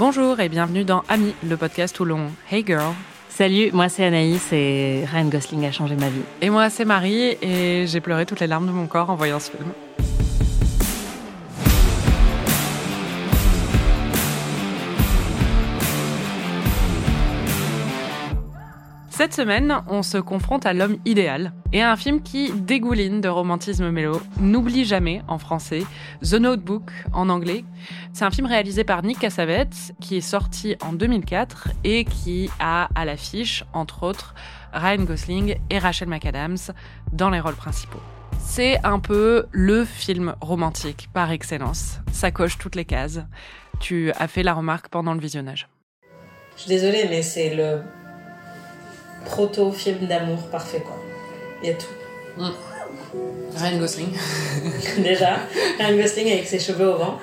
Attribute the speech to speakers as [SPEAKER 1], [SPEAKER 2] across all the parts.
[SPEAKER 1] Bonjour et bienvenue dans Ami, le podcast où l'on Hey Girl.
[SPEAKER 2] Salut, moi c'est Anaïs et Ryan Gosling a changé ma vie.
[SPEAKER 1] Et moi c'est Marie et j'ai pleuré toutes les larmes de mon corps en voyant ce film. Cette semaine, on se confronte à l'homme idéal et à un film qui dégouline de romantisme mélo. N'oublie jamais en français, The Notebook en anglais. C'est un film réalisé par Nick Cassavetes qui est sorti en 2004 et qui a à l'affiche, entre autres, Ryan Gosling et Rachel McAdams dans les rôles principaux. C'est un peu le film romantique par excellence. Ça coche toutes les cases. Tu as fait la remarque pendant le visionnage.
[SPEAKER 3] Je suis désolée, mais c'est le proto-film d'amour parfait, quoi. Il y a tout.
[SPEAKER 1] Ryan Gosling.
[SPEAKER 3] Déjà, Ryan Gosling avec ses cheveux au vent.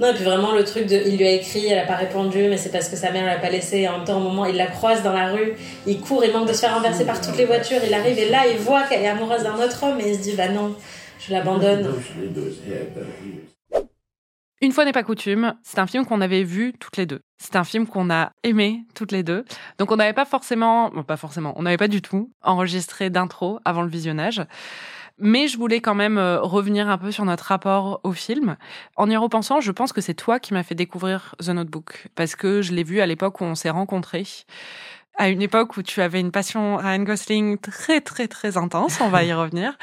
[SPEAKER 3] Non, et puis vraiment le truc de. Il lui a écrit, elle a pas répondu, mais c'est parce que sa mère l'a pas laissé. Et en même temps, au moment, il la croise dans la rue, il court, il manque de se faire renverser par toutes les voitures, il arrive et là, il voit qu'elle est amoureuse d'un autre homme et il se dit, bah non, je l'abandonne.
[SPEAKER 1] Une fois n'est pas coutume, c'est un film qu'on avait vu toutes les deux. C'est un film qu'on a aimé toutes les deux. Donc on n'avait pas forcément, bon, pas forcément, on n'avait pas du tout enregistré d'intro avant le visionnage. Mais je voulais quand même euh, revenir un peu sur notre rapport au film. En y repensant, je pense que c'est toi qui m'as fait découvrir The Notebook. Parce que je l'ai vu à l'époque où on s'est rencontrés à une époque où tu avais une passion Ryan Gosling très très très intense, on va y revenir.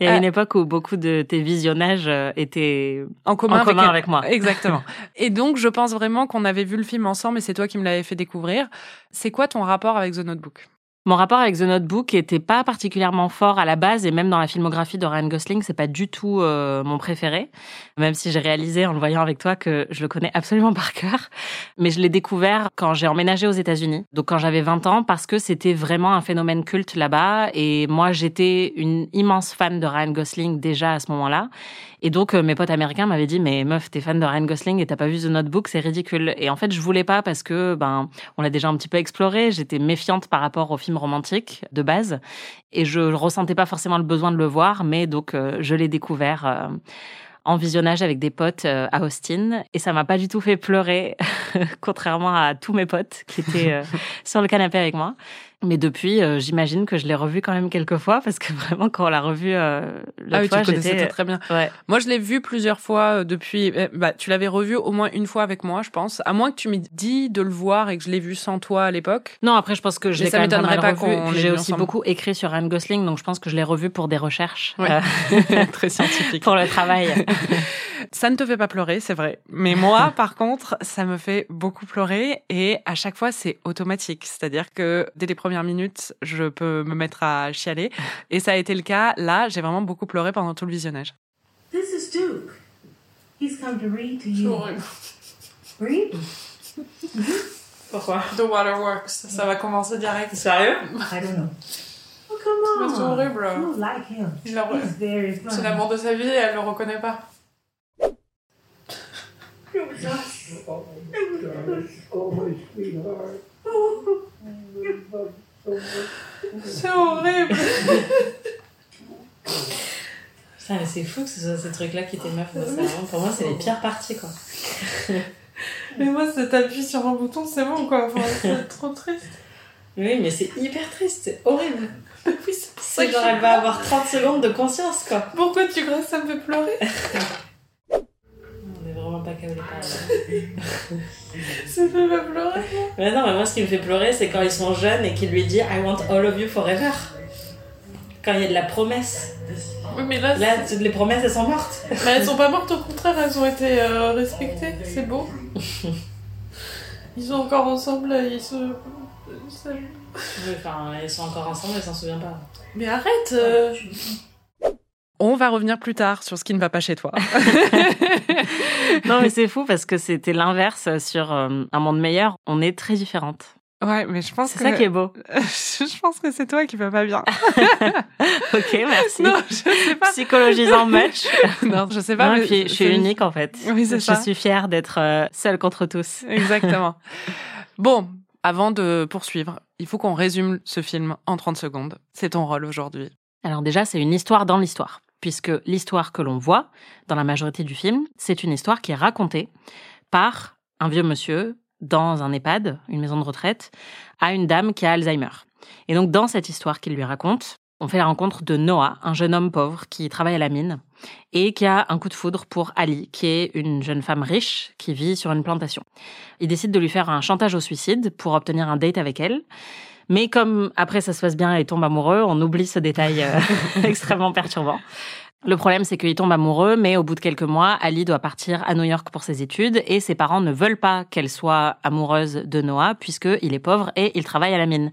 [SPEAKER 2] Et à une époque où beaucoup de tes visionnages euh, étaient
[SPEAKER 1] en commun,
[SPEAKER 2] en
[SPEAKER 1] avec,
[SPEAKER 2] commun avec, moi.
[SPEAKER 1] Exactement. et donc je pense vraiment qu'on avait vu le film ensemble et c'est toi qui me l'avais fait découvrir. C'est quoi ton rapport avec The Notebook?
[SPEAKER 2] Mon rapport avec The Notebook était pas particulièrement fort à la base et même dans la filmographie de Ryan Gosling, c'est pas du tout euh, mon préféré. Même si j'ai réalisé en le voyant avec toi que je le connais absolument par cœur, mais je l'ai découvert quand j'ai emménagé aux États-Unis. Donc quand j'avais 20 ans parce que c'était vraiment un phénomène culte là-bas et moi j'étais une immense fan de Ryan Gosling déjà à ce moment-là. Et donc euh, mes potes américains m'avaient dit mais meuf, t'es fan de Ryan Gosling et t'as pas vu The Notebook, c'est ridicule. Et en fait, je voulais pas parce que ben on l'a déjà un petit peu exploré, j'étais méfiante par rapport au film romantique de base et je ressentais pas forcément le besoin de le voir, mais donc euh, je l'ai découvert euh, en visionnage avec des potes à Austin et ça m'a pas du tout fait pleurer contrairement à tous mes potes qui étaient sur le canapé avec moi. Mais depuis, euh, j'imagine que je l'ai revu quand même quelques fois parce que vraiment quand on l'a revu euh, la
[SPEAKER 1] ah oui,
[SPEAKER 2] fois,
[SPEAKER 1] tu connaissais très bien.
[SPEAKER 2] Ouais.
[SPEAKER 1] Moi, je l'ai vu plusieurs fois euh, depuis. eh, Bah, tu l'avais revu au moins une fois avec moi, je pense. À moins que tu m'aies dit de le voir et que je l'ai vu sans toi à l'époque.
[SPEAKER 2] Non, après, je pense que je l'ai
[SPEAKER 1] ça
[SPEAKER 2] quand même pas
[SPEAKER 1] pas
[SPEAKER 2] revu.
[SPEAKER 1] qu'on
[SPEAKER 2] J'ai aussi
[SPEAKER 1] ensemble.
[SPEAKER 2] beaucoup écrit sur Ryan Gosling, donc je pense que je l'ai revu pour des recherches,
[SPEAKER 1] Ouais.
[SPEAKER 2] euh,
[SPEAKER 1] très scientifique.
[SPEAKER 2] pour le travail.
[SPEAKER 1] Ça ne te fait pas pleurer, c'est vrai. Mais moi, par contre, ça me fait beaucoup pleurer et à chaque fois, c'est automatique. C'est-à-dire que dès les premières minutes, je peux me mettre à chialer. Et ça a été le cas. Là, j'ai vraiment beaucoup pleuré pendant tout le visionnage.
[SPEAKER 4] This is Duke. He's come to read to you. Read?
[SPEAKER 3] Pourquoi?
[SPEAKER 1] The Waterworks, ça va commencer direct.
[SPEAKER 3] Sérieux?
[SPEAKER 4] I don't know. Oh, come on.
[SPEAKER 1] C'est horrible.
[SPEAKER 4] You like him.
[SPEAKER 1] Il l'a-
[SPEAKER 4] He's very funny.
[SPEAKER 1] C'est l'amour de sa vie et elle le reconnaît pas. C'est horrible.
[SPEAKER 3] Putain, mais c'est fou que ce soit ces trucs-là qui t'émeuvent. Pour moi, c'est les pires parties, quoi.
[SPEAKER 1] Mais moi, ça t'appuie sur un bouton, c'est bon quoi. Enfin, c'est trop triste.
[SPEAKER 3] Oui, mais c'est hyper triste, c'est horrible.
[SPEAKER 1] Oui, c'est pour ça que
[SPEAKER 3] genre, elle va avoir 30 secondes de conscience, quoi.
[SPEAKER 1] Pourquoi tu crois que ça me fait pleurer? Ça fait pas pleurer.
[SPEAKER 3] Mais non, mais moi, ce qui me fait pleurer, c'est quand ils sont jeunes et qu'il lui dit I want all of you forever. Quand il y a de la promesse.
[SPEAKER 1] Oui, mais là,
[SPEAKER 3] Là, les promesses, elles sont mortes.
[SPEAKER 1] Mais elles sont pas mortes, au contraire, elles ont été euh, respectées. C'est beau. Ils sont encore ensemble, ils se. ça-
[SPEAKER 3] Oui, enfin, ils sont encore ensemble, elle s'en souvient pas.
[SPEAKER 1] Mais arrête euh. On va revenir plus tard sur ce qui ne va pas chez toi.
[SPEAKER 2] non, mais c'est fou parce que c'était l'inverse sur euh, Un monde meilleur. On est très différentes.
[SPEAKER 1] Ouais, mais je pense
[SPEAKER 2] C'est
[SPEAKER 1] que.
[SPEAKER 2] ça qui est beau.
[SPEAKER 1] je pense que c'est toi qui vas pas bien.
[SPEAKER 2] Ok, merci.
[SPEAKER 1] Non, je sais pas.
[SPEAKER 2] Psychologisant much.
[SPEAKER 1] Non, je sais pas.
[SPEAKER 2] Non,
[SPEAKER 1] mais
[SPEAKER 2] puis je suis
[SPEAKER 1] c'est-
[SPEAKER 2] unique en fait.
[SPEAKER 1] Oui, c'est
[SPEAKER 2] je
[SPEAKER 1] ça.
[SPEAKER 2] suis fière d'être euh, seule contre tous.
[SPEAKER 1] Exactement. Bon, avant de poursuivre, il faut qu'on résume ce film en 30 secondes. C'est ton rôle aujourd'hui.
[SPEAKER 2] Alors déjà, c'est une histoire dans l'histoire, puisque l'histoire que l'on voit dans la majorité du film, c'est une histoire qui est racontée par un vieux monsieur dans un EHPAD, une maison de retraite, à une dame qui a Alzheimer. Et donc dans cette histoire qu'il lui raconte, on fait la rencontre de Noah, un jeune homme pauvre qui travaille à la mine et qui a un coup de foudre pour Ali, qui est une jeune femme riche qui vit sur une plantation. Il décide de lui faire un chantage au suicide pour obtenir un date avec elle. Mais comme après ça se passe bien et tombe amoureux, on oublie ce détail euh, extrêmement perturbant. Le problème, c'est qu'il tombe amoureux, mais au bout de quelques mois, Ali doit partir à New York pour ses études et ses parents ne veulent pas qu'elle soit amoureuse de Noah puisqu'il est pauvre et il travaille à la mine.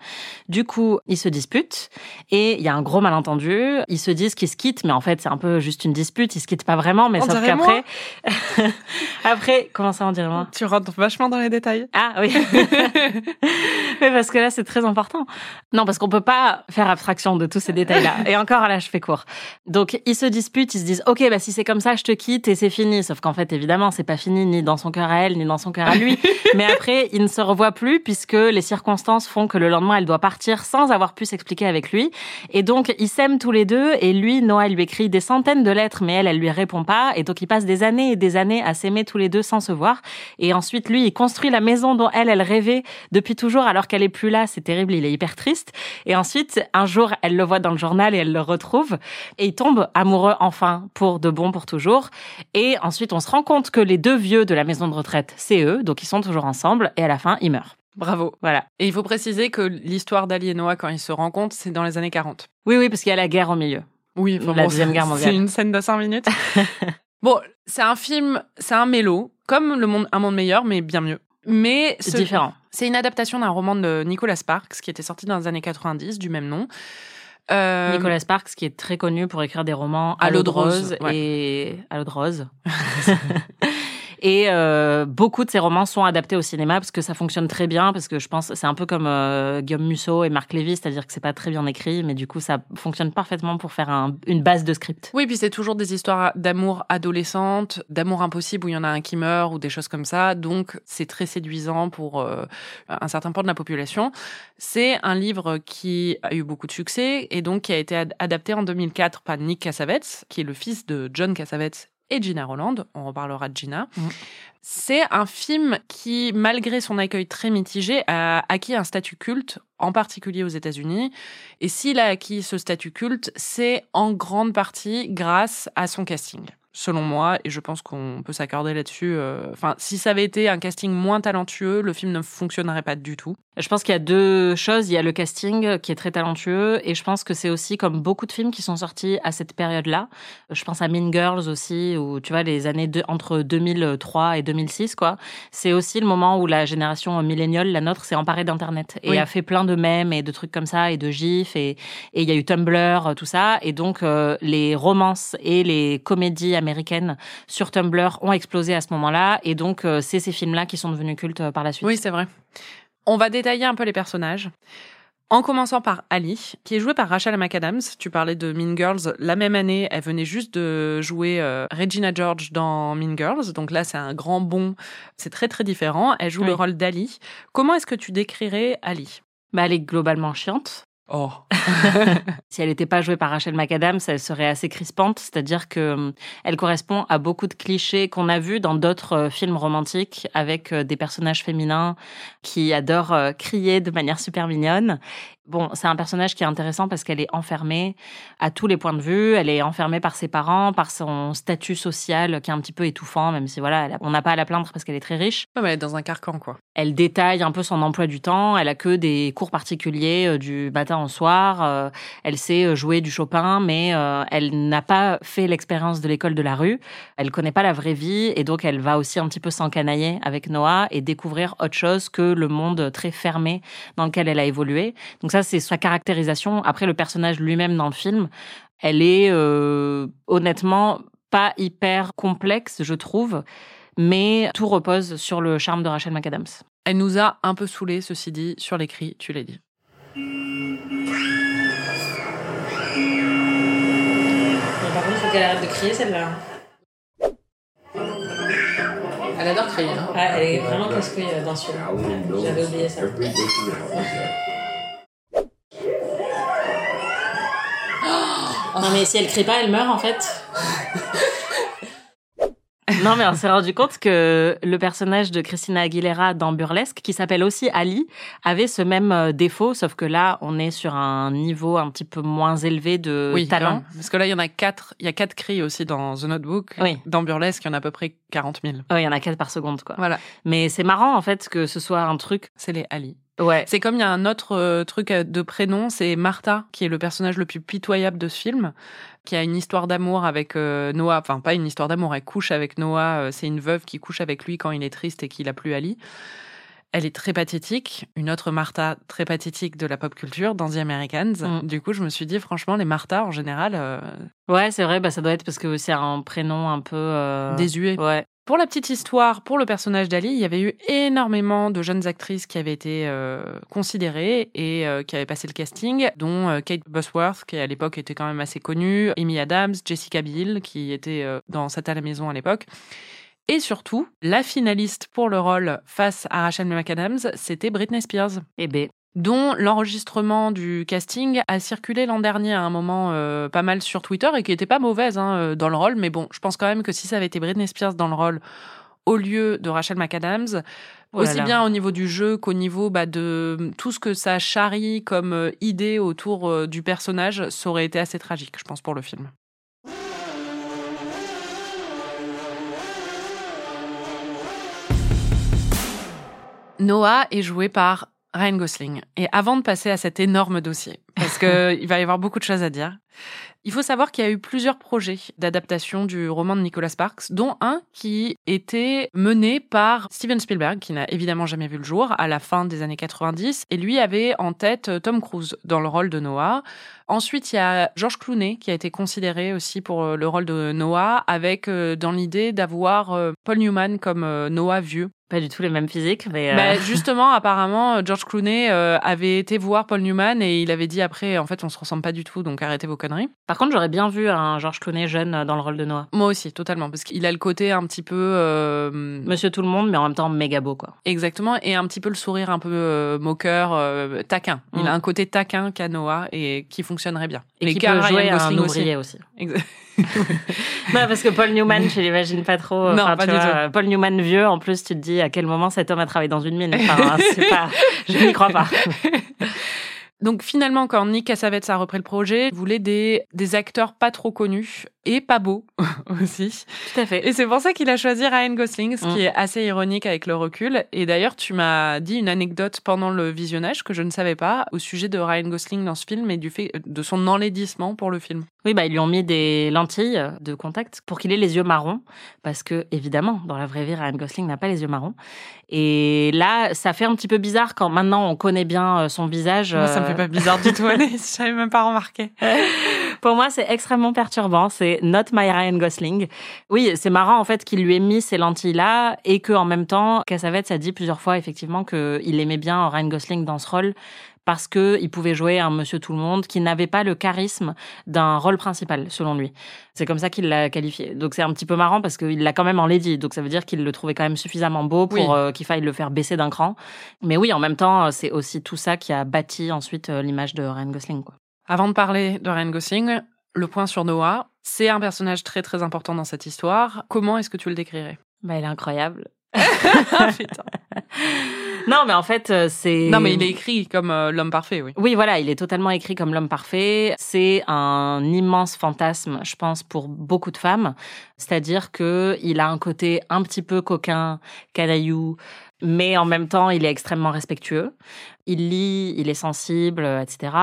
[SPEAKER 2] Du coup, ils se disputent et il y a un gros malentendu. Ils se disent qu'ils se quittent, mais en fait, c'est un peu juste une dispute. Ils se quittent pas vraiment, mais
[SPEAKER 1] On
[SPEAKER 2] sauf qu'après, après, comment ça, on dirait moi?
[SPEAKER 1] Tu rentres vachement dans les détails.
[SPEAKER 2] ah oui. Mais parce que là, c'est très important. Non, parce qu'on peut pas faire abstraction de tous ces détails-là. Et encore, là, je fais court. Donc, ils se disputent, ils se disent, OK, bah, si c'est comme ça, je te quitte et c'est fini. Sauf qu'en fait, évidemment, c'est pas fini ni dans son cœur à elle, ni dans son cœur à lui. Mais après, ils ne se revoient plus puisque les circonstances font que le lendemain, elle doit partir sans avoir pu s'expliquer avec lui. Et donc, ils s'aiment tous les deux et lui, Noah, il lui écrit des centaines de lettres, mais elle, elle lui répond pas. Et donc, ils passent des années et des années à s'aimer tous les deux sans se voir. Et ensuite, lui, il construit la maison dont elle, elle rêvait depuis toujours alors qu'elle est plus là. C'est terrible, il est hyper triste. Et ensuite, un jour, elle le voit dans le journal et elle le retrouve. Et ils tombent amoureux enfin pour de bon, pour toujours. Et ensuite, on se rend compte que les deux vieux de la maison de retraite, c'est eux. Donc, ils sont toujours ensemble. Et à la fin, ils meurent.
[SPEAKER 1] Bravo.
[SPEAKER 2] Voilà.
[SPEAKER 1] Et il faut préciser que l'histoire d'Ali et Noah, quand ils se rencontrent, c'est dans les années 40.
[SPEAKER 2] Oui, oui, parce qu'il y a la guerre au milieu.
[SPEAKER 1] Oui, enfin,
[SPEAKER 2] La
[SPEAKER 1] bon,
[SPEAKER 2] Deuxième
[SPEAKER 1] c'est-
[SPEAKER 2] Guerre mondiale.
[SPEAKER 1] C'est une scène de 5 minutes. bon, c'est un film, c'est un mélo, comme le monde, Un monde meilleur, mais bien mieux. Mais
[SPEAKER 2] C'est
[SPEAKER 1] ce-
[SPEAKER 2] différent.
[SPEAKER 1] C'est une adaptation d'un roman de Nicolas Sparks qui était sorti dans les années 90 du même nom. Euh,
[SPEAKER 2] Nicolas Sparks, qui est très connu pour écrire des romans
[SPEAKER 1] À l'eau de rose,
[SPEAKER 2] rose
[SPEAKER 1] ouais.
[SPEAKER 2] et à l'eau de rose. Et euh, beaucoup de ces romans sont adaptés au cinéma parce que ça fonctionne très bien parce que je pense c'est un peu comme euh, Guillaume Musso et Marc Lévy, c'est-à-dire que c'est pas très bien écrit, mais du coup ça fonctionne parfaitement pour faire un- une base de script.
[SPEAKER 1] Oui, puis c'est toujours des histoires d'amour adolescente, d'amour impossible où il y en a un qui meurt ou des choses comme ça. Donc c'est très séduisant pour euh, un certain pan de la population. C'est un livre qui a eu beaucoup de succès et donc qui a été ad- adapté en 2004 par Nick Cassavetes, qui est le fils de John Cassavetes et Gina Roland. On reparlera de Gina.
[SPEAKER 2] Mhm.
[SPEAKER 1] C'est un film qui, malgré son accueil très mitigé, a acquis un statut culte, en particulier aux États-Unis. Et s'il a acquis ce statut culte, c'est en grande partie grâce à son casting. Selon moi, et je pense qu'on peut s'accorder là-dessus. euh, Enfin, si ça avait été un casting moins talentueux, le film ne fonctionnerait pas du tout.
[SPEAKER 2] Je pense qu'il y a deux choses. Il y a le casting qui est très talentueux et je pense que c'est aussi comme beaucoup de films qui sont sortis à cette période-là. Je pense à Mean Girls aussi, où tu vois les années de, entre 2003 et 2006 quoi. C'est aussi le moment où la génération milléniale, la nôtre, s'est emparée d'Internet et
[SPEAKER 1] Oui.
[SPEAKER 2] a fait plein de mèmes et de trucs comme ça et de gifs et et il y a eu Tumblr, tout ça et donc euh, les romances et les comédies américaines sur Tumblr ont explosé à ce moment-là et donc euh, c'est ces films-là qui sont devenus cultes euh, par la suite.
[SPEAKER 1] Oui, c'est vrai. On va détailler un peu les personnages. En commençant par Ali, qui est jouée par Rachel McAdams. Tu parlais de Mean Girls. La même année, elle venait juste de jouer euh, Regina George dans Mean Girls. Donc là, c'est un grand bond. C'est très, très différent. Elle joue
[SPEAKER 2] Oui.
[SPEAKER 1] le rôle d'Ali. Comment est-ce que tu décrirais Ali?
[SPEAKER 2] Bah, elle est globalement chiante.
[SPEAKER 1] Oh.
[SPEAKER 2] Si elle n'était pas jouée par Rachel McAdams, elle serait assez crispante, c'est-à-dire que hum, elle correspond à beaucoup de clichés qu'on a vus dans d'autres euh, films romantiques avec euh, des personnages féminins qui adorent euh, crier de manière super mignonne. Bon, c'est un personnage qui est intéressant parce qu'elle est enfermée à tous les points de vue. Elle est enfermée par ses parents, par son statut social qui est un petit peu étouffant, même si voilà, on n'a pas à la plaindre parce qu'elle est très riche.
[SPEAKER 1] Ouais, mais elle est dans un carcan, quoi.
[SPEAKER 2] Elle détaille un peu son emploi du temps. Elle a que des cours particuliers du matin au soir. Euh, elle sait euh, jouer du Chopin, mais euh, elle n'a pas fait l'expérience de l'école de la rue. Elle connaît pas la vraie vie et donc elle va aussi un petit peu s'encanailler avec Noah et découvrir autre chose que le monde très fermé dans lequel elle a évolué. Donc ça, c'est sa caractérisation. Après, le personnage lui-même dans le film, elle est honnêtement pas hyper complexe, je trouve. Mais tout repose sur le charme de Rachel McAdams.
[SPEAKER 1] Elle nous a un peu saoulés, ceci dit, sur l'écrit, tu l'as dit.
[SPEAKER 3] Mais par contre, il faut qu'elle arrête de crier celle-là.
[SPEAKER 1] Elle adore crier, hein.
[SPEAKER 3] Ah, elle est vraiment casse-couille euh, dans celui-là. J'avais oublié ça. Non mais si elle crie pas, elle meurt en fait.
[SPEAKER 2] Non, mais on s'est rendu compte que le personnage de Christina Aguilera dans Burlesque, qui s'appelle aussi Ali, avait ce même euh, défaut, sauf que là, on est sur un niveau un petit peu moins élevé de
[SPEAKER 1] oui,
[SPEAKER 2] talent.
[SPEAKER 1] même. Parce que là, il y en a quatre. Il y a quatre cris aussi dans The Notebook.
[SPEAKER 2] Oui.
[SPEAKER 1] Dans Burlesque, il y en a à peu près 40 000.
[SPEAKER 2] Ouais, il y en a quatre par seconde, quoi.
[SPEAKER 1] Voilà.
[SPEAKER 2] Mais c'est marrant, en fait, que ce soit un truc.
[SPEAKER 1] C'est les Ali.
[SPEAKER 2] Ouais.
[SPEAKER 1] C'est comme il y a un autre euh, truc euh, de prénom, c'est Martha, qui est le personnage le plus pitoyable de ce film, qui a une histoire d'amour avec euh, Noah. Enfin, pas une histoire d'amour, elle couche avec Noah. c'est une veuve qui couche avec lui quand il est triste et qu'il a plus Ali. Elle est très pathétique. Une autre Martha très pathétique de la pop culture dans The Americans.
[SPEAKER 2] Mm.
[SPEAKER 1] Du coup, je me suis dit, franchement, les Martha, en général, euh,
[SPEAKER 2] Ouais, c'est vrai, bah, ça doit être parce que c'est un prénom un peu. euh,
[SPEAKER 1] désuets.
[SPEAKER 2] Ouais.
[SPEAKER 1] Pour la petite histoire, pour le personnage d'Ali, il y avait eu énormément de jeunes actrices qui avaient été euh, considérées et euh, qui avaient passé le casting, dont euh, Kate Bosworth, qui à l'époque était quand même assez connue, Amy Adams, Jessica Biel, qui était dans Cette à la maison à l'époque. Et surtout, la finaliste pour le rôle face à Rachel McAdams, c'était Britney Spears
[SPEAKER 2] Et B.
[SPEAKER 1] dont l'enregistrement du casting a circulé l'an dernier à un moment euh, pas mal sur Twitter et qui était pas mauvaise hein, euh, dans le rôle. Mais bon, je pense quand même que si ça avait été Britney Spears dans le rôle au lieu de Rachel McAdams,
[SPEAKER 2] Oh
[SPEAKER 1] aussi bien au niveau du jeu qu'au niveau bah, de tout ce que ça charrie comme euh, idée autour euh, du personnage, ça aurait été assez tragique, je pense, pour le film. Noah est joué par Ryan Gosling. Et avant de passer à cet énorme dossier, parce qu'il va y avoir beaucoup de choses à dire, il faut savoir qu'il y a eu plusieurs projets d'adaptation du roman de Nicholas Sparks, dont un qui était mené par Steven Spielberg, qui n'a évidemment jamais vu le jour, à la fin des années 90, et lui avait en tête euh, Tom Cruise dans le rôle de Noah. Ensuite, il y a George Clooney qui a été considéré aussi pour euh, le rôle de Noah, avec euh, dans l'idée d'avoir Paul Newman comme Noah vieux.
[SPEAKER 2] Pas du tout les mêmes physiques, mais. euh,
[SPEAKER 1] Bah, justement, apparemment, George Clooney euh, avait été voir Paul Newman et il avait dit après, en fait, on se ressemble pas du tout, donc arrêtez vos conneries.
[SPEAKER 2] Par contre, j'aurais bien vu un George Clooney jeune euh, dans le rôle de Noah.
[SPEAKER 1] Moi aussi, totalement, parce qu'il a le côté un petit peu euh,
[SPEAKER 2] Monsieur tout le monde, mais en même temps méga beau, quoi.
[SPEAKER 1] exactement et un petit peu le sourire un peu euh, moqueur, euh, taquin. Il
[SPEAKER 2] Mm.
[SPEAKER 1] a un côté taquin qu'a Noah et qui fonctionnerait bien.
[SPEAKER 2] Et qui peut jouer un
[SPEAKER 1] aussi.
[SPEAKER 2] ouvrier aussi.
[SPEAKER 1] Exa-
[SPEAKER 2] Non, parce que Paul Newman, je l'imagine pas trop.
[SPEAKER 1] Non, pas du
[SPEAKER 2] vois,
[SPEAKER 1] tout.
[SPEAKER 2] euh, Paul Newman vieux, en plus, tu te dis à quel moment cet homme a travaillé dans une mine. Enfin, pas, je n'y crois pas.
[SPEAKER 1] Donc finalement, quand Nick Cassavetes a repris le projet, il voulait des, des acteurs pas trop connus et pas beaux aussi.
[SPEAKER 2] Tout à fait.
[SPEAKER 1] Et c'est pour ça qu'il a choisi Ryan Gosling, ce
[SPEAKER 2] Mm.
[SPEAKER 1] qui est assez ironique avec le recul. Et d'ailleurs, tu m'as dit une anecdote pendant le visionnage que je ne savais pas au sujet de Ryan Gosling dans ce film et du fait de son enlaidissement pour le film.
[SPEAKER 2] Oui, bah, ils lui ont mis des lentilles de contact pour qu'il ait les yeux marrons. Parce que, évidemment, dans la vraie vie, Ryan Gosling n'a pas les yeux marrons. Et là, ça fait un petit peu bizarre quand maintenant on connaît bien euh, son visage.
[SPEAKER 1] Moi, ça me
[SPEAKER 2] euh,
[SPEAKER 1] fait pas bizarre du tout, Alice. J'avais même pas remarqué.
[SPEAKER 2] Pour moi, c'est extrêmement perturbant. C'est not my Ryan Gosling. Oui, c'est marrant en fait qu'il lui ait mis ces lentilles-là et que en même temps, Cassavetes a dit plusieurs fois effectivement qu'il aimait bien Ryan Gosling dans ce rôle parce que il pouvait jouer un Monsieur Tout le Monde qui n'avait pas le charisme d'un rôle principal, selon lui. C'est comme ça qu'il l'a qualifié. Donc c'est un petit peu marrant parce qu'il l'a quand même enlaidi. Donc ça veut dire qu'il le trouvait quand même suffisamment beau pour
[SPEAKER 1] Oui.
[SPEAKER 2] euh, qu'il faille le faire baisser d'un cran. Mais oui, en même temps, c'est aussi tout ça qui a bâti ensuite euh, l'image de Ryan Gosling. Quoi.
[SPEAKER 1] Avant de parler de Ryan Gosling, le point sur Noah, c'est un personnage très très important dans cette histoire. Comment est-ce que tu le décrirais?
[SPEAKER 2] Bah, il est incroyable.
[SPEAKER 1] Putain.
[SPEAKER 2] Non, mais en fait, euh, c'est.
[SPEAKER 1] Non, mais il est écrit comme euh, l'homme parfait, oui.
[SPEAKER 2] Oui, voilà, il est totalement écrit comme l'homme parfait. C'est un immense fantasme, je pense, pour beaucoup de femmes. C'est-à-dire que il a un côté un petit peu coquin, canaillou, mais en même temps, il est extrêmement respectueux. Il lit, il est sensible, etc.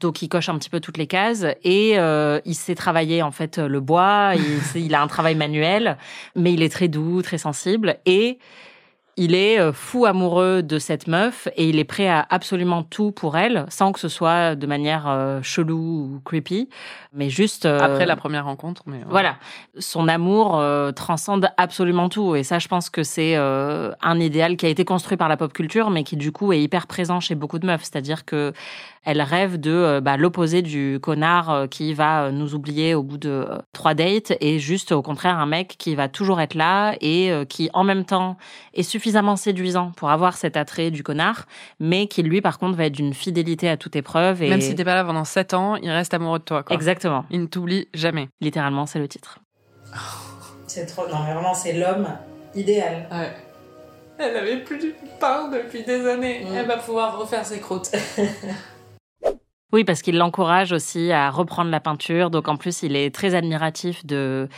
[SPEAKER 2] Donc, il coche un petit peu toutes les cases et euh, il sait travailler en fait le bois. Il, il a un travail manuel, mais il est très doux, très sensible et il est euh, fou amoureux de cette meuf et il est prêt à absolument tout pour elle, sans que ce soit de manière euh, chelou ou creepy, mais juste euh,
[SPEAKER 1] Après la première rencontre, mais. ouais.
[SPEAKER 2] voilà, son amour euh, transcende absolument tout et ça, je pense que c'est euh, un idéal qui a été construit par la pop culture, mais qui du coup est hyper présent chez beaucoup de meufs, c'est-à-dire que elle rêve de euh, bah, l'opposé du connard euh, qui va euh, nous oublier au bout de euh, trois dates et juste au contraire un mec qui va toujours être là et euh, qui en même temps est suffisamment séduisant pour avoir cet attrait du connard, mais qui lui par contre va être d'une fidélité à toute épreuve et
[SPEAKER 1] Même si t'es pas là pendant 7 ans, il reste amoureux de toi, quoi.
[SPEAKER 2] exactement,
[SPEAKER 1] Il ne t'oublie jamais.
[SPEAKER 2] littéralement c'est le titre.
[SPEAKER 3] C'est trop. Non, mais vraiment, c'est l'homme idéal.
[SPEAKER 1] Ouais. Elle avait plus de pain depuis des années.
[SPEAKER 3] Mm.
[SPEAKER 1] Elle va pouvoir refaire ses croûtes.
[SPEAKER 2] Oui, parce qu'il l'encourage aussi à reprendre la peinture. Donc en plus, il est très admiratif de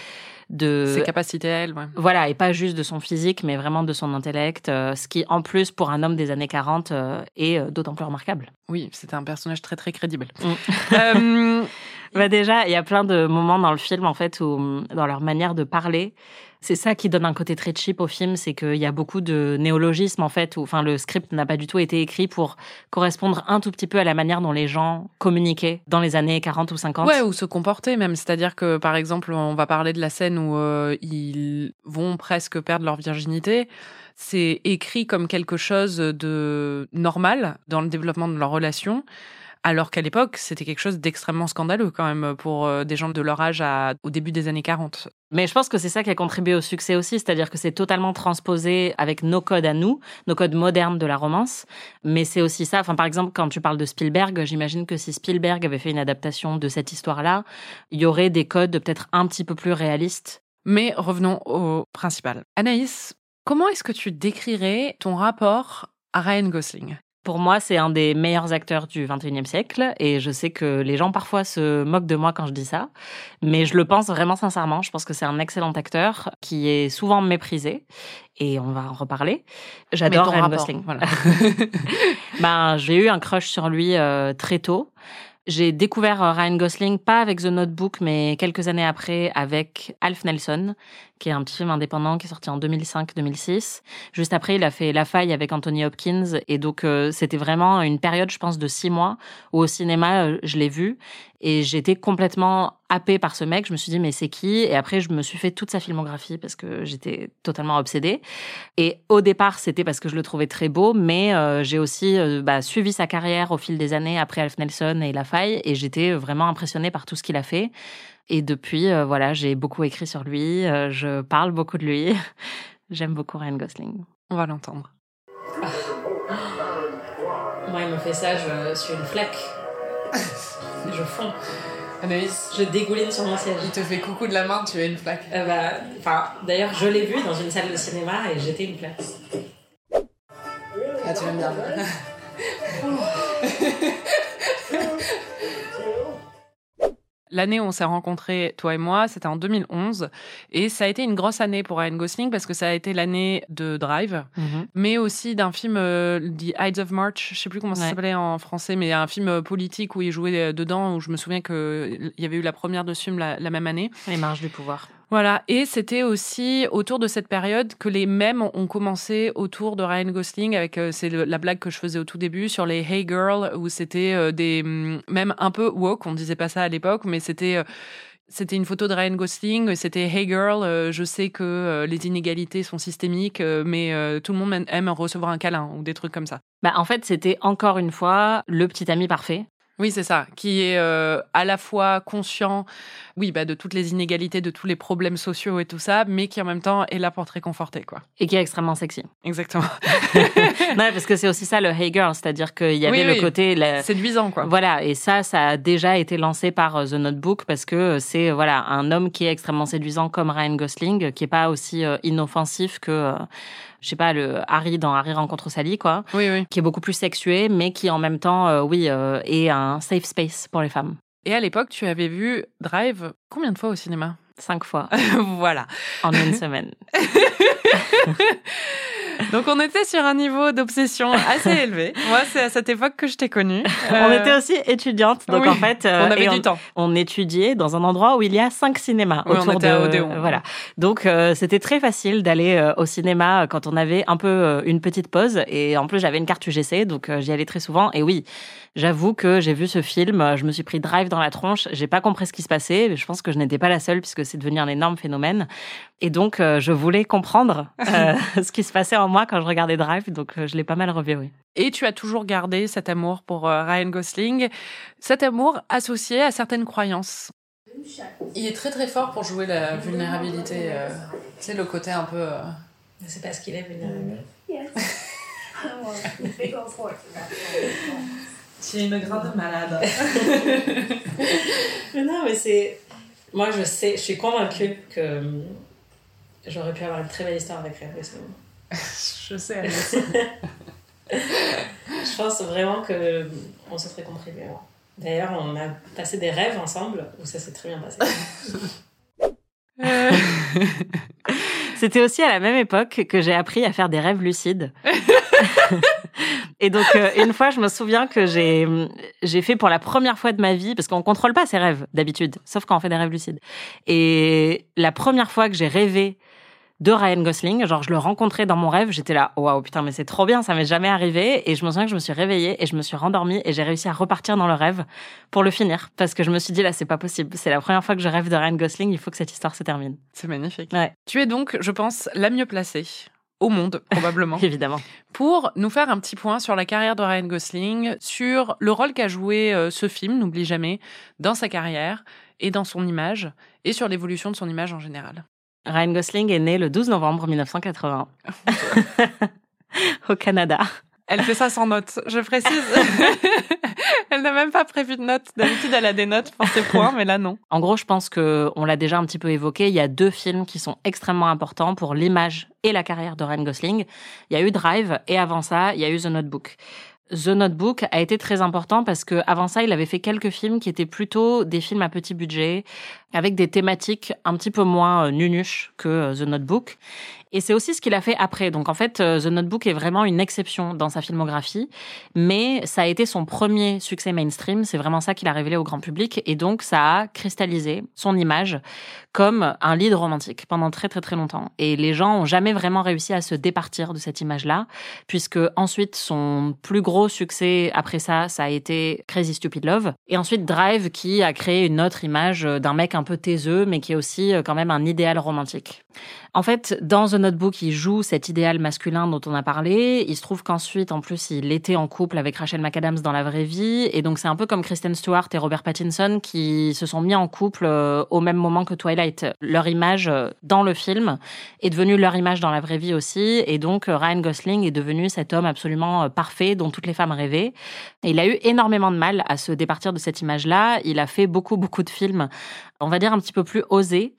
[SPEAKER 2] de
[SPEAKER 1] Ses capacités, elle, ouais.
[SPEAKER 2] voilà et pas juste de son physique, mais vraiment de son intellect. euh, ce qui, en plus, pour un homme des années 40, euh, est euh, d'autant plus remarquable.
[SPEAKER 1] Oui, c'était un personnage très très crédible.
[SPEAKER 2] Mm.
[SPEAKER 1] Euh,
[SPEAKER 2] Bah déjà, il y a plein de moments dans le film, en fait, où, dans leur manière de parler, c'est ça qui donne un côté très cheap au film, c'est qu'il y a beaucoup de néologismes, en fait, où enfin, le script n'a pas du tout été écrit pour correspondre un tout petit peu à la manière dont les gens communiquaient dans les années 40 ou 50.
[SPEAKER 1] Ouais, ou se comporter même. C'est-à-dire que, par exemple, on va parler de la scène où euh, ils vont presque perdre leur virginité. C'est écrit comme quelque chose de normal dans le développement de leur relation. Alors qu'à l'époque, c'était quelque chose d'extrêmement scandaleux quand même pour euh, des gens de leur âge à, au début des années 40.
[SPEAKER 2] Mais je pense que c'est ça qui a contribué au succès aussi, c'est-à-dire que c'est totalement transposé avec nos codes à nous, nos codes modernes de la romance. Mais c'est aussi ça, enfin par exemple quand tu parles de Spielberg, j'imagine que si Spielberg avait fait une adaptation de cette histoire-là, il y aurait des codes peut-être un petit peu plus réalistes.
[SPEAKER 1] Mais revenons au principal. Anaïs, comment est-ce que tu décrirais ton rapport à Ryan Gosling?
[SPEAKER 2] Pour moi, c'est un des meilleurs acteurs du 21e siècle et je sais que les gens parfois se moquent de moi quand je dis ça, mais je le pense vraiment sincèrement. Je pense que c'est un excellent acteur qui est souvent méprisé et on va en reparler. J'adore Ryan Gosling.
[SPEAKER 1] Voilà.
[SPEAKER 2] Ben, j'ai eu un crush sur lui euh, très tôt. J'ai découvert euh, Ryan Gosling pas avec The Notebook, mais quelques années après avec Alf Nelson, qui est un petit film indépendant qui est sorti en 2005-2006. Juste après, il a fait La Faille avec Anthony Hopkins, et donc euh, c'était vraiment une période, je pense, de six mois où au cinéma euh, je l'ai vu et j'étais complètement happée par ce mec. Je me suis dit mais c'est qui? Et après, je me suis fait toute sa filmographie parce que j'étais totalement obsédée. Et au départ, c'était parce que je le trouvais très beau, mais euh, j'ai aussi euh, bah, suivi sa carrière au fil des années après Alf Nelson et La Faille, et j'étais vraiment impressionnée par tout ce qu'il a fait. Et depuis, euh, voilà, j'ai beaucoup écrit sur lui, euh, je parle beaucoup de lui. J'aime beaucoup Ryan Gosling.
[SPEAKER 1] On va l'entendre.
[SPEAKER 3] Moi, il me fait ça, je suis une flaque. je fonds.
[SPEAKER 1] Anaïs,
[SPEAKER 3] Je dégouline sur mon siège.
[SPEAKER 1] il te fait coucou de la main, tu es une flaque.
[SPEAKER 3] Euh, bah, enfin, d'ailleurs, je l'ai vu dans une salle de cinéma et j'étais une flaque.
[SPEAKER 1] Ah, tu l'aimes bien. L'année où on s'est rencontrés, toi et moi, c'était en 2011. Et ça a été une grosse année pour Ryan Gosling parce que ça a été l'année de Drive, mais aussi d'un film, euh, The Ides of March, je sais plus comment ça s'appelait en français, mais un film euh, politique où il jouait euh, dedans, où je me souviens qu'il y avait eu la première de ce film la, la même année.
[SPEAKER 2] Les marges du pouvoir.
[SPEAKER 1] Voilà, et c'était aussi autour de cette période que les mèmes ont commencé autour de Ryan Gosling avec euh, c'est la blague que je faisais au tout début sur les Hey Girl où c'était euh, des hum, même un peu woke, on disait pas ça à l'époque, mais c'était euh, c'était une photo de Ryan Gosling, c'était Hey Girl, euh, je sais que euh, les inégalités sont systémiques, euh, mais tout le monde aime- recevoir un câlin ou des trucs comme ça.
[SPEAKER 2] Bah, en fait, c'était encore une fois le petit ami parfait.
[SPEAKER 1] Oui, c'est ça, qui est à la fois conscient, oui, bah, de toutes les inégalités, de tous les problèmes sociaux et tout ça, mais qui en même temps est là pour te réconforter, quoi.
[SPEAKER 2] Et qui est extrêmement sexy.
[SPEAKER 1] Exactement.
[SPEAKER 2] non, parce que c'est aussi ça le Hey Girl, c'est-à-dire qu'il y avait
[SPEAKER 1] Oui,
[SPEAKER 2] le
[SPEAKER 1] oui.
[SPEAKER 2] côté. la-
[SPEAKER 1] Séduisant, quoi.
[SPEAKER 2] Voilà, et ça, ça a déjà été lancé par euh, The Notebook parce que euh, c'est euh, voilà un homme qui est extrêmement séduisant comme Ryan Gosling, qui est pas aussi inoffensif que je sais pas le Harry dans Harry rencontre Sally quoi,
[SPEAKER 1] Oui, oui.
[SPEAKER 2] qui est beaucoup plus sexué, mais qui en même temps, euh, oui, euh, est un safe space pour les femmes.
[SPEAKER 1] Et à l'époque, tu avais vu Drive combien de fois au cinéma?
[SPEAKER 2] Cinq fois
[SPEAKER 1] Voilà.
[SPEAKER 2] en une semaine.
[SPEAKER 1] Donc on était sur un niveau d'obsession assez élevé. Moi, c'est à cette époque que je t'ai connue.
[SPEAKER 2] On
[SPEAKER 1] Euh,
[SPEAKER 2] était aussi étudiantes, donc
[SPEAKER 1] oui,
[SPEAKER 2] en fait, euh,
[SPEAKER 1] on avait
[SPEAKER 2] et
[SPEAKER 1] du temps.
[SPEAKER 2] on étudiait dans un endroit où il y a cinq cinémas
[SPEAKER 1] Oui, on
[SPEAKER 2] autour
[SPEAKER 1] était
[SPEAKER 2] de
[SPEAKER 1] à Odéon.
[SPEAKER 2] voilà. Donc euh, c'était très facile d'aller euh, au cinéma quand on avait un peu euh, une petite pause et en plus j'avais une carte UGC donc euh, j'y allais très souvent et oui, j'avoue que j'ai vu ce film, euh, je me suis pris Drive dans la tronche, j'ai pas compris ce qui se passait, mais je pense que je n'étais pas la seule puisque c'est devenu un énorme phénomène et donc euh, je voulais comprendre euh, ce qui se passait en moi quand je regardais Drive donc euh, je l'ai pas mal revu oui.
[SPEAKER 1] Et tu as toujours gardé cet amour pour euh, Ryan Gosling, cet amour associé à certaines croyances. Il est très très fort pour jouer la vulnérabilité. euh, tu sais, le côté un peu. euh,
[SPEAKER 3] C'est parce qu'il est vulnérable.
[SPEAKER 4] Yes.
[SPEAKER 1] Tu es une grande malade.
[SPEAKER 3] Mais non, mais c'est. Moi, je sais, je suis convaincue que. J'aurais pu avoir une très belle histoire avec Gosling.
[SPEAKER 1] Je sais.
[SPEAKER 3] Je pense vraiment que on se serait compris mieux. D'ailleurs, on a passé des rêves ensemble où ça s'est très bien passé.
[SPEAKER 1] Euh,
[SPEAKER 2] C'était aussi à la même époque que j'ai appris à faire des rêves lucides. Et donc, euh, une fois, je me souviens que j'ai j'ai fait pour la première fois de ma vie, parce qu'on contrôle pas ses rêves d'habitude, sauf quand on fait des rêves lucides. Et la première fois que j'ai rêvé de Ryan Gosling, genre je le rencontrais dans mon rêve, j'étais là, waouh putain mais c'est trop bien, ça m'est jamais arrivé. Et je me souviens que je me suis réveillée et je me suis rendormie et j'ai réussi à repartir dans le rêve pour le finir, parce que je me suis dit là c'est pas possible, c'est la première fois que je rêve de Ryan Gosling, il faut que cette histoire se termine.
[SPEAKER 1] C'est magnifique.
[SPEAKER 2] Ouais.
[SPEAKER 1] Tu es donc, je pense, la mieux placée au monde, probablement,
[SPEAKER 2] Évidemment.
[SPEAKER 1] pour nous faire un petit point sur la carrière de Ryan Gosling, sur le rôle qu'a joué euh, ce film, n'oublie jamais, dans sa carrière et dans son image, et sur l'évolution de son image en général.
[SPEAKER 2] Ryan Gosling est né le 12 novembre 1980 au Canada.
[SPEAKER 1] Elle fait ça sans notes, je précise. elle n'a même pas prévu de notes. D'habitude, elle a des notes pour ses points, mais là, non.
[SPEAKER 2] En gros, je pense que on l'a déjà un petit peu évoqué. Il y a deux films qui sont extrêmement importants pour l'image et la carrière de Ryan Gosling. Il y a eu Drive et avant ça, il y a eu The Notebook. The Notebook a été très important parce que avant ça, il avait fait quelques films qui étaient plutôt des films à petit budget, avec des thématiques un petit peu moins euh, nunuches que euh, The Notebook. Et c'est aussi ce qu'il a fait après. Donc en fait, euh, The Notebook est vraiment une exception dans sa filmographie, mais ça a été son premier succès mainstream. C'est vraiment ça qu'il a révélé au grand public, et donc ça a cristallisé son image comme un lead romantique pendant très très très longtemps. Et les gens ont jamais vraiment réussi à se départir de cette image-là, puisque ensuite son plus gros succès après ça, ça a été Crazy Stupid Love, et ensuite Drive qui a créé une autre image d'un mec un peu taiseux, mais qui est aussi euh, quand même un idéal romantique. En fait, dans The Notebook, il joue cet idéal masculin dont on a parlé. Il se trouve qu'ensuite, en plus, il était en couple avec Rachel McAdams dans la vraie vie. Et donc, c'est un peu comme Kristen Stewart et Robert Pattinson qui se sont mis en couple euh, au même moment que Twilight. Leur image euh, dans le film est devenue leur image dans la vraie vie aussi. Et donc, Ryan Gosling est devenu cet homme absolument parfait dont toutes les femmes rêvaient. Et il a eu énormément de mal à se départir de cette image-là. Il a fait beaucoup, beaucoup de films, on va dire un petit peu plus osés,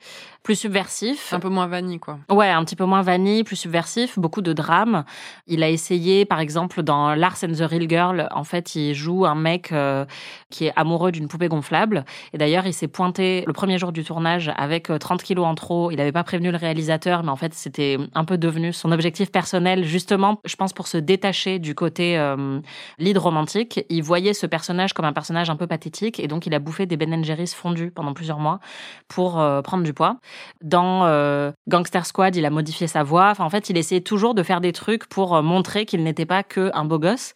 [SPEAKER 2] plus subversifs.
[SPEAKER 1] Un peu moins vanille, quoi.
[SPEAKER 2] Ouais, un petit peu moins vanille, plus subversif, beaucoup de drames. Il a essayé, par exemple, dans Lars and the Real Girl, en fait, il joue un mec euh, qui est amoureux d'une poupée gonflable. Et d'ailleurs, il s'est pointé le premier jour du tournage avec euh, 30 kilos en trop. Il n'avait pas prévenu le réalisateur, mais en fait, c'était un peu devenu son objectif personnel, justement, je pense, pour se détacher du côté euh, lead romantique. Il voyait ce personnage comme un personnage un peu pathétique, et donc il a bouffé des Ben Jerry's fondus pendant plusieurs mois pour euh, prendre du poids. Dans euh, Gangster Squad, il a modifié sa voix. En fait, il essayait toujours de faire des trucs pour euh, montrer qu'il n'était pas que un beau gosse.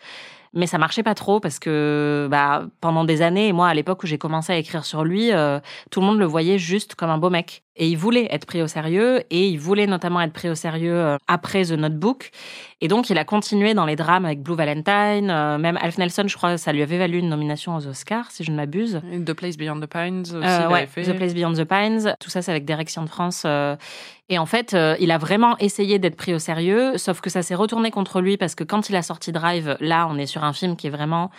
[SPEAKER 2] Mais ça marchait pas trop parce que bah, pendant des années, et moi à l'époque où j'ai commencé à écrire sur lui, euh, tout le monde le voyait juste comme un beau mec. Et il voulait être pris au sérieux, et il voulait notamment être pris au sérieux euh, après The Notebook. Et donc il a continué dans les drames avec Blue Valentine, euh, même Alf Nelson, je crois, ça lui avait valu une nomination aux Oscars, si je ne m'abuse.
[SPEAKER 1] The Place Beyond the Pines aussi,
[SPEAKER 2] Euh, ouais,
[SPEAKER 1] fait.
[SPEAKER 2] The Place Beyond the Pines, tout ça c'est avec Direction de France. euh, et en fait, il a vraiment essayé d'être pris au sérieux, sauf que ça s'est retourné contre lui parce que quand il a sorti Drive, là on est sur un film qui est vraiment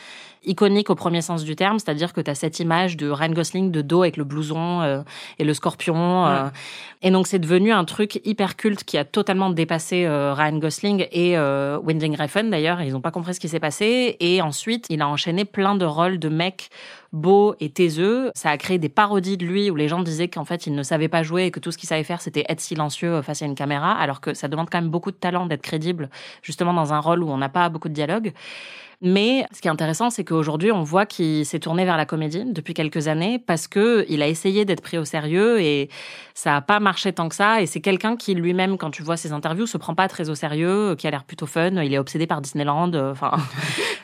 [SPEAKER 2] iconique au premier sens du terme, c'est-à-dire que tu as cette image de Ryan Gosling de dos avec le blouson et le scorpion. Euh, et donc c'est devenu un truc hyper culte qui a totalement dépassé euh, Ryan Gosling et euh, Winding Refn d'ailleurs, ils n'ont pas compris ce qui s'est passé. Et ensuite, il a enchaîné plein de rôles de mecs beaux et taiseux. Ça a créé des parodies de lui où les gens disaient qu'en fait il ne savait pas jouer et que tout ce qu'il savait faire c'était être silencieux face à une caméra, alors que ça demande quand même beaucoup de talent d'être crédible, justement dans un rôle où on n'a pas beaucoup de dialogue. Mais ce qui est intéressant, c'est qu'aujourd'hui, on voit qu'il s'est tourné vers la comédie depuis quelques années parce que il a essayé d'être pris au sérieux et ça n'a pas marché tant que ça. Et c'est quelqu'un qui lui-même, quand tu vois ses interviews, se prend pas très au sérieux, qui a l'air plutôt fun. Il est obsédé par Disneyland. euh, Enfin,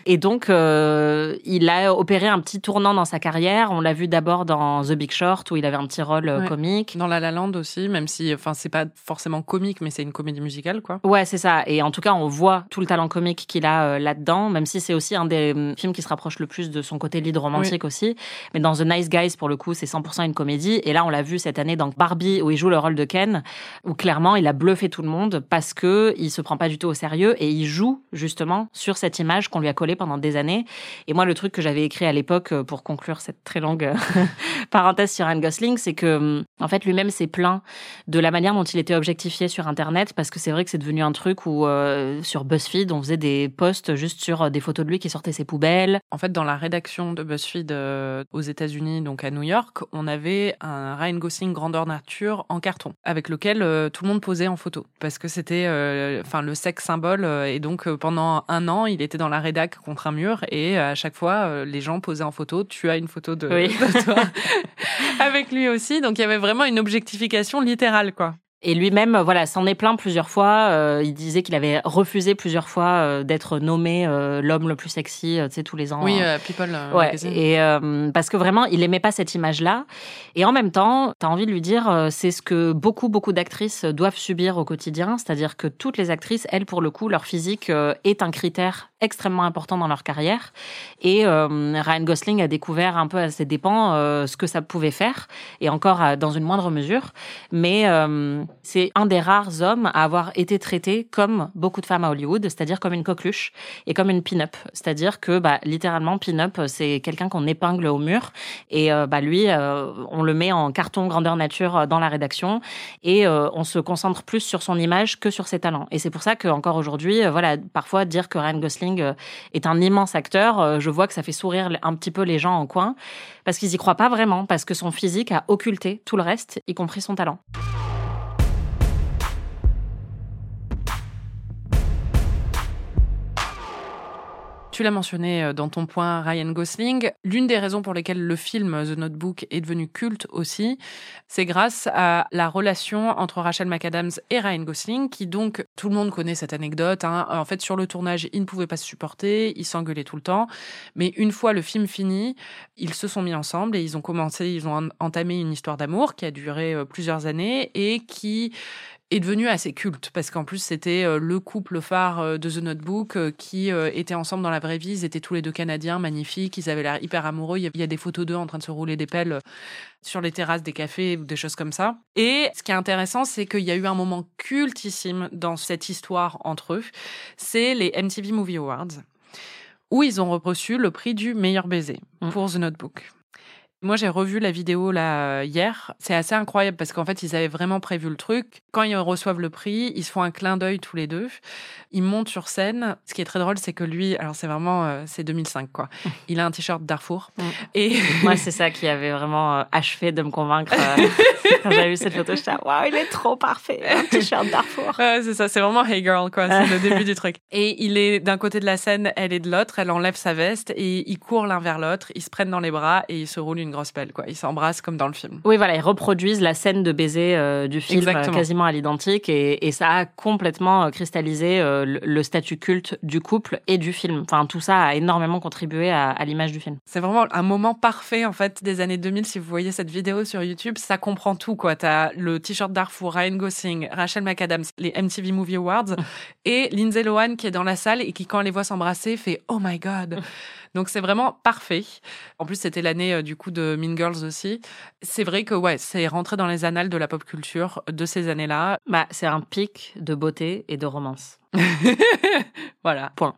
[SPEAKER 2] et donc euh, il a opéré un petit tournant dans sa carrière. On l'a vu d'abord dans The Big Short où il avait un petit rôle euh,
[SPEAKER 1] Ouais.
[SPEAKER 2] comique.
[SPEAKER 1] Dans La La Land aussi, même si, enfin, c'est pas forcément comique, mais c'est une comédie musicale, quoi.
[SPEAKER 2] Ouais, c'est ça. Et en tout cas, on voit tout le talent comique qu'il a euh, là-dedans, même si c'est aussi un des hum, films qui se rapproche le plus de son côté lead romantique aussi. Mais dans The Nice Guys, pour le coup, c'est 100% une comédie. Et là, on l'a vu cette année dans Barbie, où il joue le rôle de Ken, où clairement, il a bluffé tout le monde parce que il se prend pas du tout au sérieux et il joue justement sur cette image qu'on lui a collée pendant des années. Et moi, le truc que j'avais écrit à l'époque euh, pour conclure cette très longue euh, parenthèse sur Ryan Gosling, c'est que hum, en fait, lui-même s'est plaint de la manière dont il était objectifié sur Internet parce que c'est vrai que c'est devenu un truc où euh, sur BuzzFeed, on faisait des posts juste sur des photos de lui qui sortaient ses poubelles.
[SPEAKER 1] En fait, dans la rédaction de BuzzFeed euh, aux États-Unis, donc à New York, on avait un Ryan Gosling grandeur nature en carton, avec lequel euh, tout le monde posait en photo, parce que c'était, euh, enfin, le sexe symbole. et donc, pendant un an, il était dans la rédac contre un mur, et à chaque fois, les gens posaient en photo. Tu as une photo de,
[SPEAKER 2] Oui.
[SPEAKER 1] de toi avec lui aussi. Donc, il y avait vraiment une objectification littérale, quoi.
[SPEAKER 2] Et lui-même, euh, voilà, s'en est plaint plusieurs fois. Euh, il disait qu'il avait refusé plusieurs fois euh, d'être nommé euh, l'homme le plus sexy, euh, tu sais, tous les ans.
[SPEAKER 1] Oui,
[SPEAKER 2] euh,
[SPEAKER 1] People.
[SPEAKER 2] Ouais, et euh, parce que vraiment, il aimait pas cette image-là. Et en même temps, tu as envie de lui dire, euh, c'est ce que beaucoup, beaucoup d'actrices doivent subir au quotidien. C'est-à-dire que toutes les actrices, elles, pour le coup, leur physique euh, est un critère extrêmement important dans leur carrière. Et euh, Ryan Gosling a découvert un peu à ses dépens euh, ce que ça pouvait faire, et encore euh, dans une moindre mesure. Mais c'est un des rares hommes à avoir été traité comme beaucoup de femmes à Hollywood, c'est-à-dire comme une coqueluche et comme une pin-up. C'est-à-dire que, bah, littéralement, pin-up, c'est quelqu'un qu'on épingle au mur. Et bah, lui, on le met en carton grandeur nature dans la rédaction et on se concentre plus sur son image que sur ses talents. Et c'est pour ça qu'encore aujourd'hui, voilà, parfois dire que Ryan Gosling euh, est un immense acteur, euh, je vois que ça fait sourire un petit peu les gens en coin parce qu'ils y croient pas vraiment, parce que son physique a occulté tout le reste, y compris son talent.
[SPEAKER 1] Tu l'as mentionné euh, dans ton point Ryan Gosling. L'une des raisons pour lesquelles le film The Notebook est devenu culte aussi, c'est grâce à la relation entre Rachel McAdams et Ryan Gosling, qui donc, tout le monde connaît cette anecdote. hein. En fait, sur le tournage, ils ne pouvaient pas se supporter, ils s'engueulaient tout le temps. Mais une fois le film fini, ils se sont mis ensemble et ils ont commencé, ils ont en- entamé une histoire d'amour qui a duré euh, plusieurs années et qui est devenu assez culte parce qu'en plus c'était euh, le couple phare euh, de The Notebook euh, qui étaient ensemble dans la vraie vie. Ils étaient tous les deux canadiens, magnifiques. Ils avaient l'air hyper amoureux. Il y a- des photos d'eux en train de se rouler des pelles sur les terrasses des cafés ou des choses comme ça. Et ce qui est intéressant, c'est qu'il y a eu un moment cultissime dans cette histoire entre eux. C'est les MTV Movie Awards où ils ont reçu le prix du meilleur baiser
[SPEAKER 2] Mm.
[SPEAKER 1] pour The Notebook. Moi, j'ai revu la vidéo là euh, hier. C'est assez incroyable parce qu'en fait, ils avaient vraiment prévu le truc. Quand ils reçoivent le prix, ils se font un clin d'œil tous les deux. Ils montent sur scène. Ce qui est très drôle, c'est que lui, alors c'est vraiment, euh, c'est 2005 quoi. Il a un t-shirt Darfour
[SPEAKER 2] Mm.
[SPEAKER 1] et
[SPEAKER 2] Moi, c'est ça qui avait vraiment euh, achevé de me convaincre. euh, quand j'avais vu cette photo, j'étais waouh, il est trop parfait. Un t-shirt Darfour.
[SPEAKER 1] Ouais, c'est ça, c'est vraiment Hey Girl, quoi. C'est le début du truc. Et il est d'un côté de la scène, elle est de l'autre, elle enlève sa veste et ils courent l'un vers l'autre, ils se prennent dans les bras et ils se roulent une grosse pelle, quoi. Ils s'embrassent comme dans le film.
[SPEAKER 2] Oui, voilà, ils reproduisent la scène de baiser euh, du film euh,
[SPEAKER 1] Exactement.
[SPEAKER 2] quasiment à l'identique et, et ça a complètement euh, cristallisé euh, le, le statut culte du couple et du film. Enfin, tout ça a énormément contribué à, à l'image du film.
[SPEAKER 1] C'est vraiment un moment parfait, en fait, des années 2000. Si vous voyez cette vidéo sur YouTube, ça comprend tout, quoi. T'as le t-shirt Darfour, Ryan Gosling, Rachel McAdams, les MTV Movie Awards et Lindsay Lohan qui est dans la salle et qui, quand elle les voit s'embrasser, fait Oh my God. Donc c'est vraiment parfait. En plus, c'était l'année euh, du coup de Mean Girls aussi. C'est vrai que ouais, c'est rentré dans les annales de la pop culture de ces années-là.
[SPEAKER 2] Bah, c'est un pic de beauté et de romance.
[SPEAKER 1] voilà.
[SPEAKER 2] Point.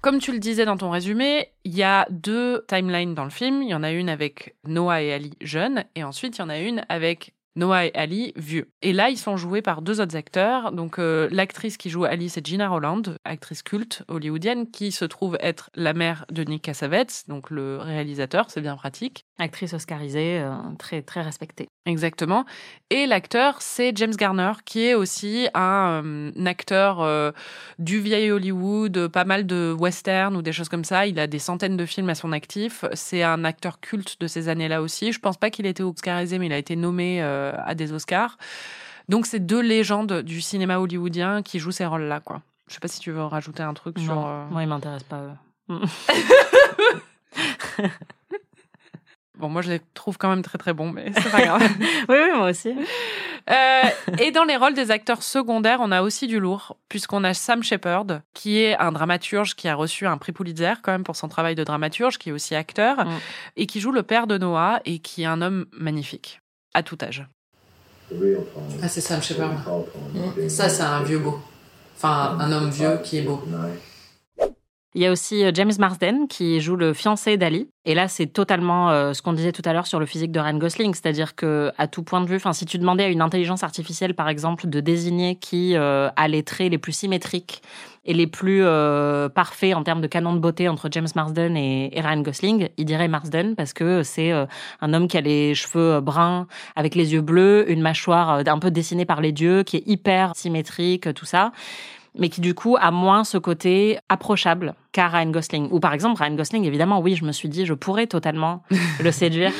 [SPEAKER 1] Comme tu le disais dans ton résumé, il y a deux timelines dans le film. Il y en a une avec Noah et Ali jeunes, et ensuite il y en a une avec Noah et Ali vieux. Et là, ils sont joués par deux autres acteurs. Donc, euh, l'actrice qui joue Ali, c'est Gina Roland, actrice culte hollywoodienne, qui se trouve être la mère de Nick Cassavetes, donc le réalisateur, c'est bien pratique.
[SPEAKER 2] Actrice oscarisée, euh, très, très respectée.
[SPEAKER 1] Exactement. Et l'acteur, c'est James Garner, qui est aussi un, euh, un acteur du vieil Hollywood, pas mal de western ou des choses comme ça. Il a des centaines de films à son actif. C'est un acteur culte de ces années-là aussi. Je pense pas qu'il ait été oscarisé, mais il a été nommé à des Oscars. Donc c'est deux légendes du cinéma hollywoodien qui jouent ces rôles-là, quoi. Je sais pas si tu veux rajouter un truc sur.
[SPEAKER 2] Non,
[SPEAKER 1] euh,
[SPEAKER 2] moi, il m'intéresse pas. eux.
[SPEAKER 1] Bon, moi, je les trouve quand même très très bons, mais c'est pas grave.
[SPEAKER 2] oui, oui, moi aussi.
[SPEAKER 1] Euh, et dans les rôles des acteurs secondaires, on a aussi du lourd, puisqu'on a Sam Shepard, qui est un dramaturge qui a reçu un prix Pulitzer quand même pour son travail de dramaturge, qui est aussi acteur,
[SPEAKER 2] Mm.
[SPEAKER 1] et qui joue le père de Noah, et qui est un homme magnifique, à tout âge.
[SPEAKER 5] Ah, c'est Sam Shepard. Ça, c'est un vieux beau. Enfin, un homme vieux qui est beau.
[SPEAKER 2] Il y a aussi euh, James Marsden qui joue le fiancé d'Ali. Et là, c'est totalement euh, ce qu'on disait tout à l'heure sur le physique de Ryan Gosling, c'est-à-dire que à tout point de vue, si tu demandais à une intelligence artificielle, par exemple, de désigner qui euh, a les traits les plus symétriques et les plus parfaits en termes de canon de beauté entre James Marsden et, et Ryan Gosling, il dirait Marsden parce que c'est un homme qui a les cheveux bruns avec les yeux bleus, une mâchoire un peu dessinée par les dieux, qui est hyper symétrique, tout ça mais qui du coup a moins ce côté approchable qu'à Ryan Gosling. Ou par exemple, Ryan Gosling, évidemment, oui, je me suis dit, je pourrais totalement le séduire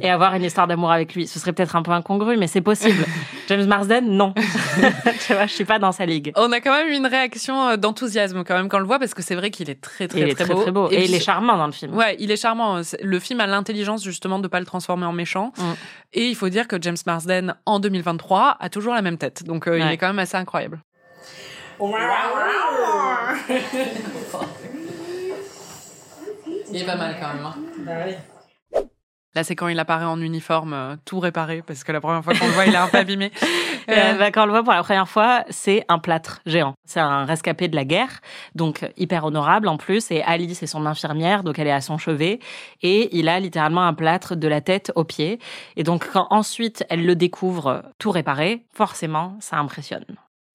[SPEAKER 2] et avoir une histoire d'amour avec lui. Ce serait peut-être un peu incongru, mais c'est possible. James Marsden, non. tu vois, je suis pas dans sa ligue.
[SPEAKER 1] On a quand même une réaction euh, d'enthousiasme quand même quand on le voit, parce que c'est vrai qu'il est très très
[SPEAKER 2] il est
[SPEAKER 1] très,
[SPEAKER 2] très,
[SPEAKER 1] beau.
[SPEAKER 2] très beau. Et, il
[SPEAKER 1] puis-
[SPEAKER 2] est charmant dans le film.
[SPEAKER 1] Ouais, il est charmant. Le film a l'intelligence justement de pas le transformer en méchant.
[SPEAKER 2] Mm.
[SPEAKER 1] Et il faut dire que James Marsden en 2023 a toujours la même tête. Donc euh, il est quand même assez incroyable.
[SPEAKER 5] Il est pas mal quand même. hein.
[SPEAKER 3] Bah oui.
[SPEAKER 1] Là, c'est quand il apparaît en uniforme, euh, tout réparé, parce que la première fois qu'on le voit, il est un peu abîmé.
[SPEAKER 2] Euh,
[SPEAKER 1] Euh,
[SPEAKER 2] bah, quand on le voit pour la première fois, c'est un plâtre géant. C'est un rescapé de la guerre, donc hyper honorable en plus. Et Alice est son infirmière, donc elle est à son chevet. Et il a littéralement un plâtre de la tête aux pieds. Et donc quand ensuite elle le découvre tout réparé, forcément, ça impressionne.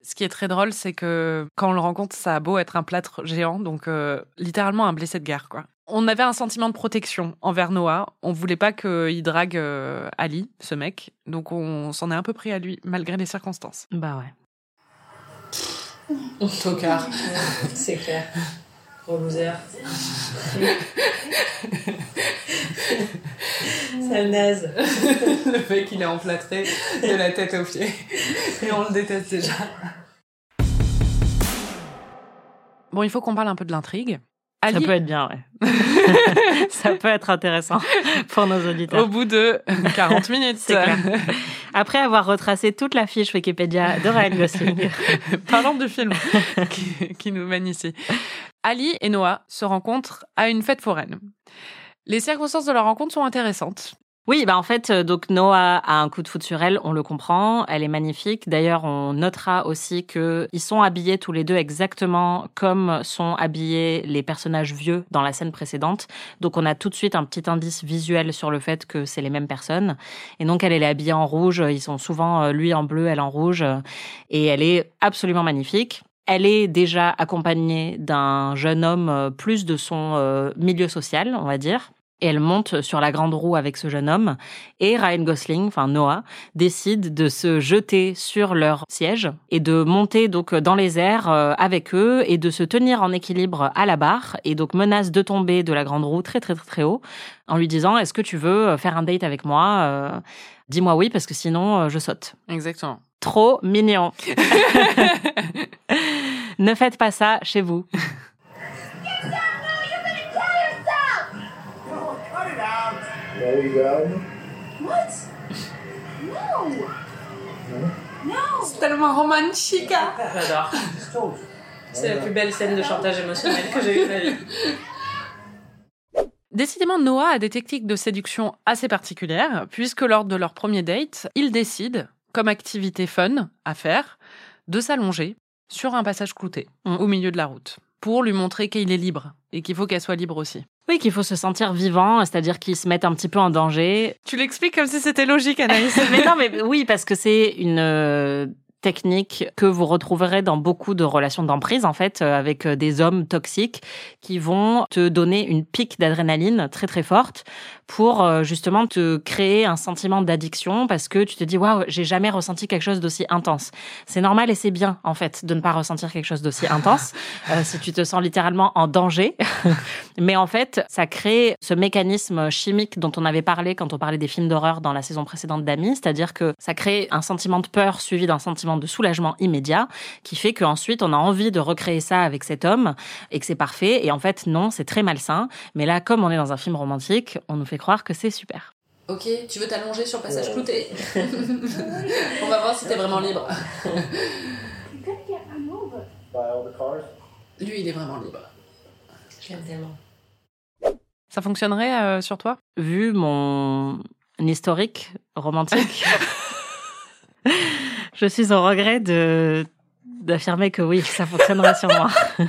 [SPEAKER 1] Ce qui est très drôle, c'est que quand on le rencontre, ça a beau être un plâtre géant, donc euh, littéralement un blessé de guerre, quoi. On avait un sentiment de protection envers Noah. On voulait pas qu'il drague euh, Ali, ce mec. Donc on s'en est un peu pris à lui, malgré les circonstances.
[SPEAKER 2] Bah ouais.
[SPEAKER 5] Tocard.
[SPEAKER 3] C'est clair. Gros loser. Sale naze.
[SPEAKER 5] le mec, il est emplâtré de la tête aux pieds. Et on le déteste déjà.
[SPEAKER 1] Bon, il faut qu'on parle un peu de l'intrigue.
[SPEAKER 2] Ça peut être bien, ouais. ça peut être intéressant pour nos auditeurs.
[SPEAKER 1] au bout de 40 minutes.
[SPEAKER 2] C'est clair. Après avoir retracé toute la fiche Wikipédia de Ryan Gosling,
[SPEAKER 1] Parlons du film qui, qui nous mène ici. Ali et Noah se rencontrent à une fête foraine. Les circonstances de leur rencontre sont intéressantes.
[SPEAKER 2] Oui, bah en fait, euh, donc Noah a un coup de foot sur elle, on le comprend, elle est magnifique. D'ailleurs, on notera aussi que ils sont habillés tous les deux exactement comme sont habillés les personnages vieux dans la scène précédente. Donc on a tout de suite un petit indice visuel sur le fait que c'est les mêmes personnes. Et donc elle, est habillée en rouge, ils sont souvent euh, lui en bleu, elle en rouge, et elle est absolument magnifique. Elle est déjà accompagnée d'un jeune homme euh, plus de son milieu social, on va dire. Et elle monte sur la grande roue avec ce jeune homme. Et Ryan Gosling, enfin Noah, décide de se jeter sur leur siège et de monter donc dans les airs euh, avec eux et de se tenir en équilibre à la barre et donc menace de tomber de la grande roue très très très très haut en lui disant est-ce que tu veux faire un date avec moi Euh, Dis-moi oui parce que sinon euh, je saute.
[SPEAKER 1] Exactement.
[SPEAKER 2] Trop mignon. ne faites pas ça chez vous.
[SPEAKER 6] There you go.
[SPEAKER 4] What? No! No!
[SPEAKER 5] C'est tellement romantique. hein.
[SPEAKER 3] J'adore. C'est la plus belle scène de chantage émotionnel que j'ai eue de ma vie.
[SPEAKER 1] Décidément, Noah a des techniques de séduction assez particulières, puisque lors de leur premier date, il décide, comme activité fun à faire, de s'allonger sur un passage clouté, au milieu de la route, pour lui montrer qu'il est libre, et qu'il faut qu'elle soit libre aussi.
[SPEAKER 2] Oui, qu'il faut se sentir vivant, c'est-à-dire qu'ils se mettent un petit peu en danger.
[SPEAKER 1] Tu l'expliques comme si c'était logique, Anaïs.
[SPEAKER 2] mais non, mais oui, parce que c'est une euh, technique que vous retrouverez dans beaucoup de relations d'emprise, en fait, euh, avec euh, des hommes toxiques qui vont te donner une pique d'adrénaline très très forte pour euh, justement te créer un sentiment d'addiction parce que tu te dis waouh j'ai jamais ressenti quelque chose d'aussi intense. C'est normal et c'est bien en fait de ne pas ressentir quelque chose d'aussi intense euh, si tu te sens littéralement en danger. Mais en fait ça crée ce mécanisme chimique dont on avait parlé quand on parlait des films d'horreur dans la saison précédente d'Ami c'est-à-dire que ça crée un sentiment de peur suivi d'un sentiment de soulagement immédiat, qui fait qu'ensuite on a envie de recréer ça avec cet homme et que c'est parfait. Et en fait, non, c'est très malsain. Mais là, comme on est dans un film romantique, on nous fait croire que c'est super.
[SPEAKER 5] Ok, tu veux t'allonger sur le passage clouté On va voir si t'es vraiment libre. Lui, il est vraiment libre.
[SPEAKER 3] Je l'aime tellement.
[SPEAKER 1] Ça fonctionnerait euh, sur toi?
[SPEAKER 2] Vu mon historique romantique, je suis au regret de d'affirmer que oui, ça fonctionnerait sur moi.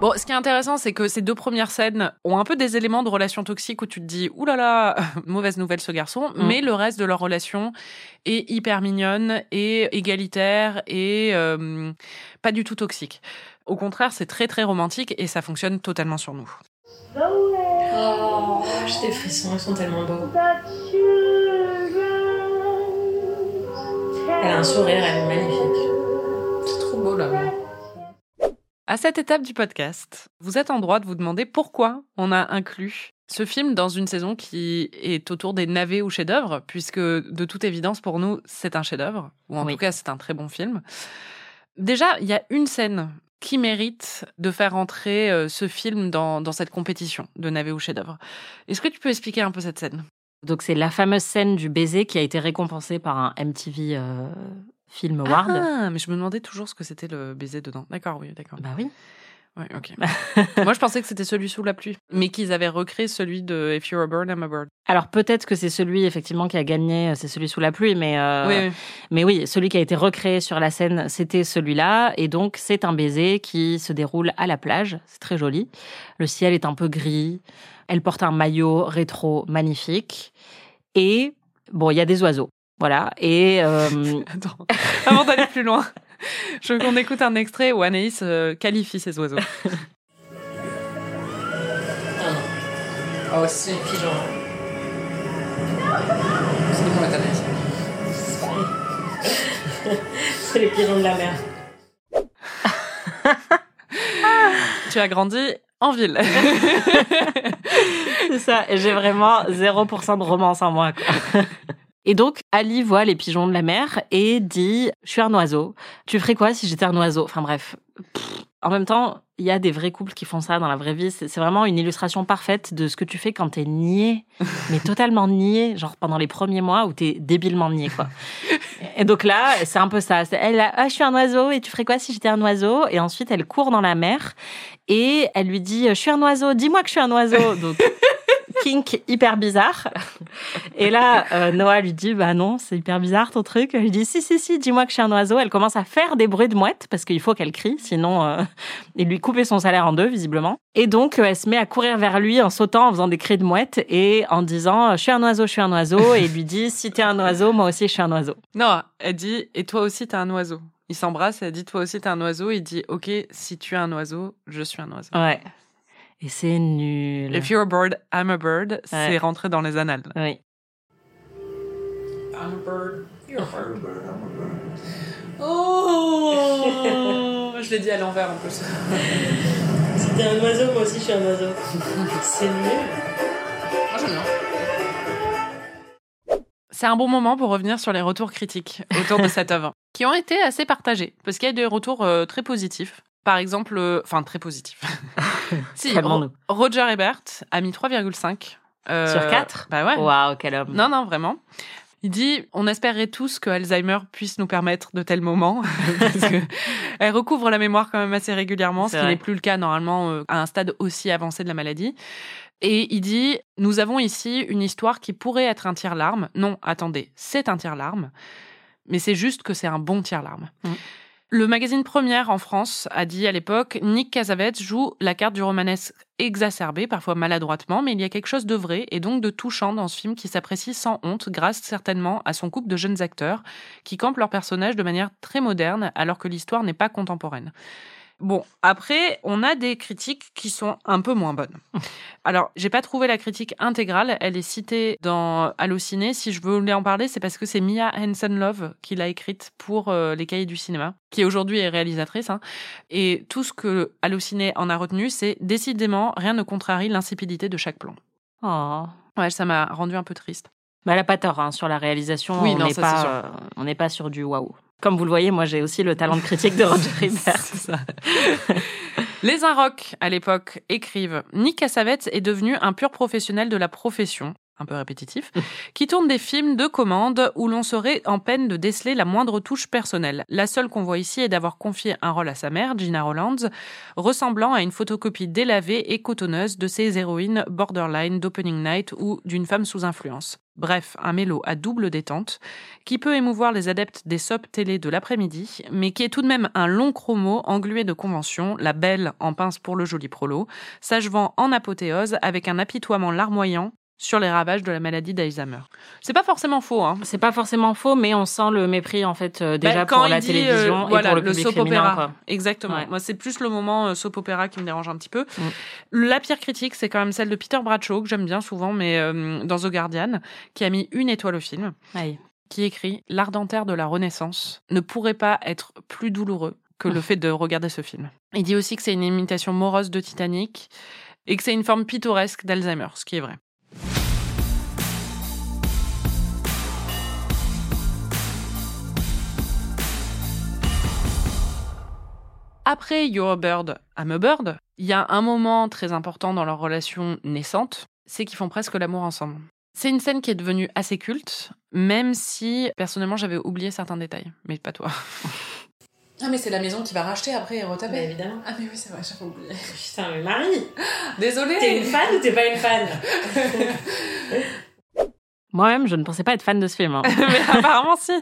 [SPEAKER 1] Bon, ce qui est intéressant, c'est que ces deux premières scènes ont un peu des éléments de relation toxique où tu te dis, oulala, là là, mauvaise nouvelle ce garçon,
[SPEAKER 2] Mm.
[SPEAKER 1] mais le reste de leur relation est hyper mignonne et égalitaire et euh, pas du tout toxique. Au contraire, c'est très très romantique et ça fonctionne totalement sur nous.
[SPEAKER 3] Oh, j'ai des frissons, ils sont tellement beaux. Elle a un sourire, elle est magnifique.
[SPEAKER 5] C'est trop beau là.
[SPEAKER 1] À cette étape du podcast, vous êtes en droit de vous demander pourquoi on a inclus ce film dans une saison qui est autour des navets ou chefs-d'œuvre, puisque de toute évidence pour nous c'est un chef-d'œuvre, ou en
[SPEAKER 2] Oui.
[SPEAKER 1] tout cas c'est un très bon film. Déjà, il y a une scène qui mérite de faire entrer euh, ce film dans, dans cette compétition de navets ou chefs-d'œuvre. Est-ce que tu peux expliquer un peu cette scène?
[SPEAKER 2] Donc c'est la fameuse scène du baiser qui a été récompensée par un MTV euh, Film Award.
[SPEAKER 1] Ah, mais je me demandais toujours ce que c'était le baiser dedans. D'accord, oui, d'accord.
[SPEAKER 2] Bah oui.
[SPEAKER 1] Ouais, ok. Moi, je pensais que c'était celui sous la pluie, mais qu'ils avaient recréé celui de If You're a Bird, I'm a Bird.
[SPEAKER 2] Alors peut-être que c'est celui effectivement qui a gagné, c'est celui sous la pluie, mais euh,
[SPEAKER 1] Oui, oui.
[SPEAKER 2] mais oui, celui qui a été recréé sur la scène, c'était celui-là, et donc c'est un baiser qui se déroule à la plage. C'est très joli. Le ciel est un peu gris. Elle porte un maillot rétro magnifique, et bon, il y a des oiseaux. Voilà. Et euh,
[SPEAKER 1] Attends, avant d'aller plus loin, je veux qu'on écoute un extrait où Anaïs euh, qualifie ses oiseaux.
[SPEAKER 3] Ah non,
[SPEAKER 5] Oh, si.
[SPEAKER 3] c'est le pigeon.
[SPEAKER 5] C'est la tanaise.
[SPEAKER 3] C'est les pigeons de la mer.
[SPEAKER 1] tu as grandi en ville.
[SPEAKER 2] c'est ça. Et j'ai vraiment 0% de romance en moi. Quoi. Et donc, Ali voit les pigeons de la mer et dit Je suis un oiseau. Tu ferais quoi si j'étais un oiseau? Enfin bref. Pff. En même temps, il y a des vrais couples qui font ça dans la vraie vie. C'est vraiment une illustration parfaite de ce que tu fais quand t'es niais, mais totalement niais, genre pendant les premiers mois où t'es débilement niais, quoi. Et donc là, c'est un peu ça. Elle, a, ah, je suis un oiseau et tu ferais quoi si j'étais un oiseau? Et ensuite, elle court dans la mer et elle lui dit, je suis un oiseau, dis-moi que je suis un oiseau. Donc, kink hyper bizarre. Et là, euh, Noah lui dit, bah non, c'est hyper bizarre ton truc. Elle lui dit, si, si, si, dis-moi que je suis un oiseau. Elle commence à faire des bruits de mouette parce qu'il faut qu'elle crie, sinon euh, il lui coupait son salaire en deux, visiblement. Et donc, euh, elle se met à courir vers lui en sautant, en faisant des cris de mouette et en disant, je suis un oiseau, je suis un oiseau. Et il lui dit, si t'es un oiseau, moi aussi, je suis un oiseau.
[SPEAKER 1] non, elle dit Et toi aussi, t'es un oiseau. Il s'embrasse elle dit Toi aussi, t'es un oiseau. Il dit Ok, si tu es un oiseau, je suis un oiseau.
[SPEAKER 2] Ouais. Et c'est nul.
[SPEAKER 1] If you're a bird, I'm a bird. C'est rentré dans les annales.
[SPEAKER 2] Oui.
[SPEAKER 5] I'm a bird. You're a bird.
[SPEAKER 1] Oh Je l'ai dit à l'envers en plus.
[SPEAKER 3] T'es un oiseau, moi aussi je suis un oiseau. C'est nul.
[SPEAKER 5] Moi, j'aime bien.
[SPEAKER 1] C'est un bon moment pour revenir sur les retours critiques autour de cette œuvre, qui ont été assez partagés, parce qu'il y a des retours euh, très positifs. Par exemple, euh, enfin très positifs. si. Ro- Roger Ebert a mis 3,5. euh,
[SPEAKER 2] Sur 4
[SPEAKER 1] Bah ouais.
[SPEAKER 2] Waouh, quel homme.
[SPEAKER 1] Non, non, vraiment. Il dit On espérait tous que Alzheimer puisse nous permettre de tels moments. parce que elle recouvre la mémoire quand même assez régulièrement, ce qui n'est plus le cas normalement euh, à un stade aussi avancé de la maladie. Et il dit Nous avons ici une histoire qui pourrait être un tire-larme. Non, attendez, c'est un tire-larme. Mais c'est juste que c'est un bon tire-larme.
[SPEAKER 2] Mm.
[SPEAKER 1] Le magazine Première en France a dit à l'époque Nick Cassavetes joue la carte du romanesque exacerbé, parfois maladroitement, mais il y a quelque chose de vrai et donc de touchant dans ce film qui s'apprécie sans honte, grâce certainement à son couple de jeunes acteurs qui campent leurs personnages de manière très moderne alors que l'histoire n'est pas contemporaine. Bon, après, on a des critiques qui sont un peu moins bonnes. Alors, j'ai pas trouvé la critique intégrale, elle est citée dans Allociné. Si je voulais en parler, c'est parce que c'est Mia Hansen-Love qui l'a écrite pour euh, Les Cahiers du cinéma, qui aujourd'hui est réalisatrice. hein. Et tout ce que Allociné en a retenu, c'est décidément rien ne contrarie l'insipidité de chaque plan.
[SPEAKER 2] Oh.
[SPEAKER 1] Ouais, ça m'a rendu un peu triste.
[SPEAKER 2] Elle a pas tort hein, sur la réalisation.
[SPEAKER 1] Oui,
[SPEAKER 2] on n'est pas, euh, on n'est pas sur du waouh. Comme vous le voyez, moi j'ai aussi le talent de critique de Roger Ebert.
[SPEAKER 1] Ça. Les Inrocks, à l'époque, écrivent Nick Cassavetes est devenu un pur professionnel de la profession, un peu répétitif, qui tourne des films de commande où l'on serait en peine de déceler la moindre touche personnelle. La seule qu'on voit ici est d'avoir confié un rôle à sa mère, Gina Rollands, ressemblant à une photocopie délavée et cotonneuse de ses héroïnes borderline d'Opening Night ou d'une femme sous influence. Bref, un mélo à double détente, qui peut émouvoir les adeptes des sops télé de l'après-midi, mais qui est tout de même un long chromo englué de conventions, la belle en pince pour le joli prolo, s'achevant en apothéose avec un apitoiement larmoyant sur les ravages de la maladie d'Alzheimer. C'est pas forcément faux, hein.
[SPEAKER 2] C'est pas forcément faux, mais on sent le mépris en fait euh,
[SPEAKER 1] Bah,
[SPEAKER 2] déjà
[SPEAKER 1] quand
[SPEAKER 2] pour la
[SPEAKER 1] dit,
[SPEAKER 2] télévision
[SPEAKER 1] euh,
[SPEAKER 2] et
[SPEAKER 1] voilà,
[SPEAKER 2] pour le,
[SPEAKER 1] le
[SPEAKER 2] public
[SPEAKER 1] soap
[SPEAKER 2] féminin.
[SPEAKER 1] opéra.
[SPEAKER 2] quoi.
[SPEAKER 1] Exactement.
[SPEAKER 2] Ouais.
[SPEAKER 1] Moi, c'est plus le moment euh, soap opéra qui me dérange un petit peu.
[SPEAKER 2] Mm.
[SPEAKER 1] La pire critique, c'est quand même celle de Peter Bradshaw, que j'aime bien souvent, mais dans The Guardian, qui a mis une étoile au film, qui écrit L'art dentaire de la Renaissance ne pourrait pas être plus douloureux que le fait de regarder ce film. Il dit aussi que c'est une imitation morose de Titanic et que c'est une forme pittoresque d'Alzheimer, ce qui est vrai. Après You're a Bird, I'm a Bird, il y a un moment très important dans leur relation naissante, c'est qu'ils font presque l'amour ensemble. C'est une scène qui est devenue assez culte, même si personnellement j'avais oublié certains détails, mais pas toi.
[SPEAKER 5] Ah, mais c'est la maison qui va racheter après et
[SPEAKER 3] Bah,
[SPEAKER 5] retaper.
[SPEAKER 3] évidemment.
[SPEAKER 5] Ah, mais oui, c'est vrai, j'avais oublié.
[SPEAKER 3] Putain, mais Marie,
[SPEAKER 5] Désolée.
[SPEAKER 3] t'es une fan ou t'es pas une fan
[SPEAKER 2] Moi-même, je ne pensais pas être fan de ce film. hein.
[SPEAKER 1] mais apparemment si.